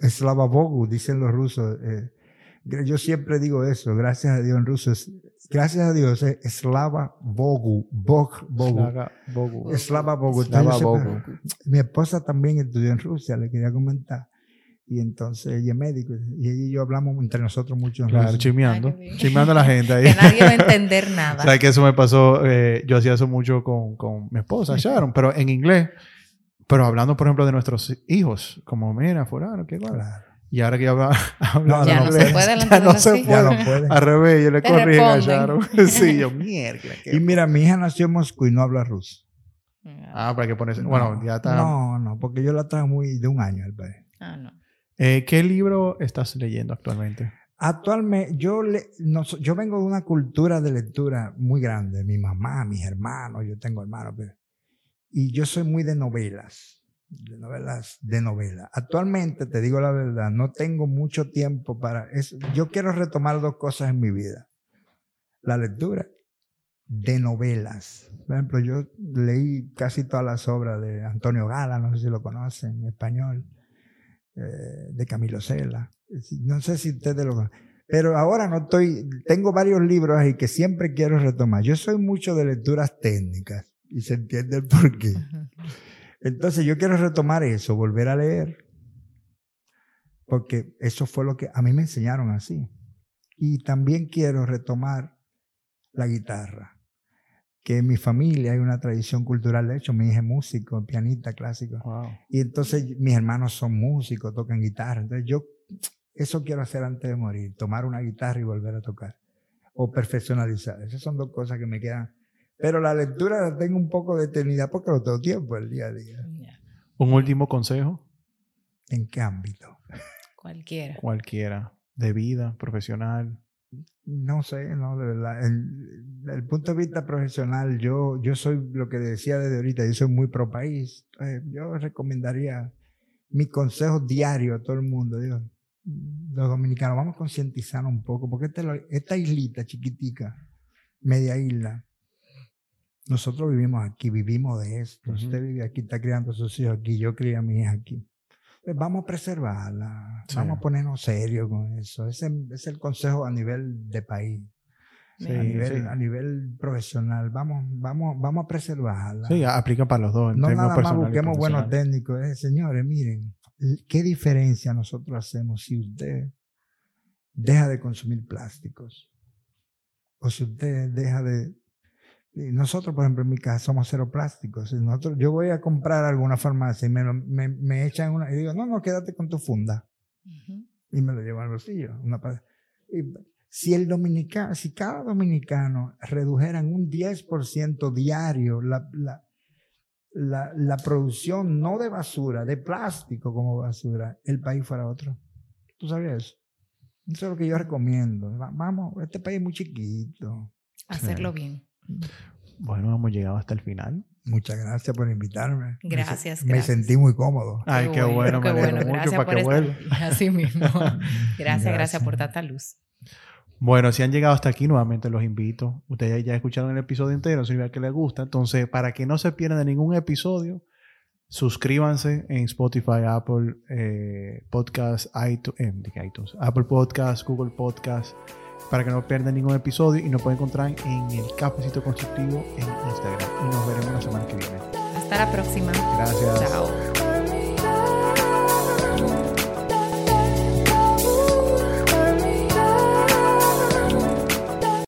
Slava Bogu, dicen los rusos. eh, yo siempre digo eso, gracias a Dios en ruso, es- gracias a Dios es Slava Bogu, Bog, Bogu. Slava Bogu. Slava Bogu. Slava Bogu. Mi esposa también estudió en Rusia, le quería comentar. Y entonces ella es médico. Y ella y yo hablamos entre nosotros mucho en Claro, ruso. Ay. Chismeando a la gente ahí. [laughs] Que nadie va a entender [laughs] nada. ¿Sabes que eso me pasó? eh, yo hacía eso mucho con, con mi esposa, Sharon, pero en inglés. Pero hablando, por ejemplo, de nuestros hijos, como, mira, fulano, qué. Claro. Y ahora que yo habla, [laughs] hablo No, ya no no, puede. se puede Ya no se hijos. Ya no puede. al revés, yo le corrí a. Sharon. [laughs] sí, yo, mierda. Y mira, mi hija nació en Moscú y no habla ruso. Ah, para que pones. Bueno, ya está. No, no, porque yo la traje muy de un año al país. Ah, no. Eh, ¿Qué libro estás leyendo actualmente? Actualmente, yo, le, no yo vengo de una cultura de lectura muy grande. Mi mamá, mis hermanos, yo tengo hermanos. pero- y yo soy muy de novelas. De novelas, de novela. Actualmente, te digo la verdad, no tengo mucho tiempo para eso. Yo quiero retomar dos cosas en mi vida. La lectura de novelas. Por ejemplo, yo leí casi todas las obras de Antonio Gala, no sé si lo conocen, en español, eh, de Camilo Cela. No sé si ustedes lo conocen. Pero ahora no estoy, tengo varios libros ahí que siempre quiero retomar. Yo soy mucho de lecturas técnicas y se entiende el porqué. Entonces yo quiero retomar eso, volver a leer, porque eso fue lo que a mí me enseñaron así. Y también quiero retomar la guitarra, que en mi familia hay una tradición cultural, de hecho mi hija es músico, pianista clásico, Wow. y entonces mis hermanos son músicos, tocan guitarra, entonces yo eso quiero hacer antes de morir, tomar una guitarra y volver a tocar, o perfeccionalizar, esas son dos cosas que me quedan. Pero la lectura la tengo un poco detenida porque no tengo tiempo el día a día. Un último consejo, ¿En qué ámbito? Cualquiera. cualquiera, de vida, profesional. No sé, no, de verdad. El, el punto de vista profesional, yo, yo soy lo que decía desde ahorita, yo soy muy pro país. Eh, yo recomendaría mi consejo diario a todo el mundo. Digo, los dominicanos, vamos a concientizarnos un poco, porque esta, esta islita chiquitica, media isla, nosotros vivimos aquí, vivimos de esto. Usted vive aquí, está criando a sus hijos aquí, yo crié a mi hija aquí. Pues vamos a preservarla, Sí. vamos a ponernos serios con eso. Ese es el consejo a nivel de país, Sí, a, nivel, sí. a nivel profesional. Vamos, vamos, vamos a preservarla. Sí, aplica para los dos. no nada más busquemos buenos técnicos. Eh, señores, miren, ¿qué diferencia nosotros hacemos si usted deja de consumir plásticos? O si usted deja de... Nosotros, por ejemplo, en mi casa somos cero plásticos. Nosotros, yo voy a comprar a alguna farmacia y me, lo- me, me echan una... Y digo, no, no, quédate con tu funda. Y me lo llevo al bolsillo. Una y si el dominicano, si cada dominicano redujera en un 10% diario la, la, la, la producción no de basura, de plástico como basura, el país fuera otro. ¿Tú sabías eso? Eso es lo que yo recomiendo. Va- Vamos, este país es muy chiquito. Hacerlo bien. Bueno, hemos llegado hasta el final. Muchas gracias por invitarme. Gracias, Me, gracias. sentí muy cómodo. Ay, qué bueno, me qué bueno. mucho Gracias para por que estar vuelva. [laughs] Así mismo. [laughs] Gracias, gracias, Gracias. por tanta luz. Bueno, si han llegado hasta aquí, nuevamente los invito. Ustedes ya escucharon el episodio entero, si que les gusta. Entonces, para que no se pierdan de ningún episodio, suscríbanse en Spotify, Apple eh, Podcast, eh, iTunes, Apple Podcast, Google Podcast, para que no pierdan ningún episodio y nos pueden encontrar en el Cafecito Constructivo en Instagram. Y nos veremos la semana que viene. Hasta la próxima. Gracias. Chao.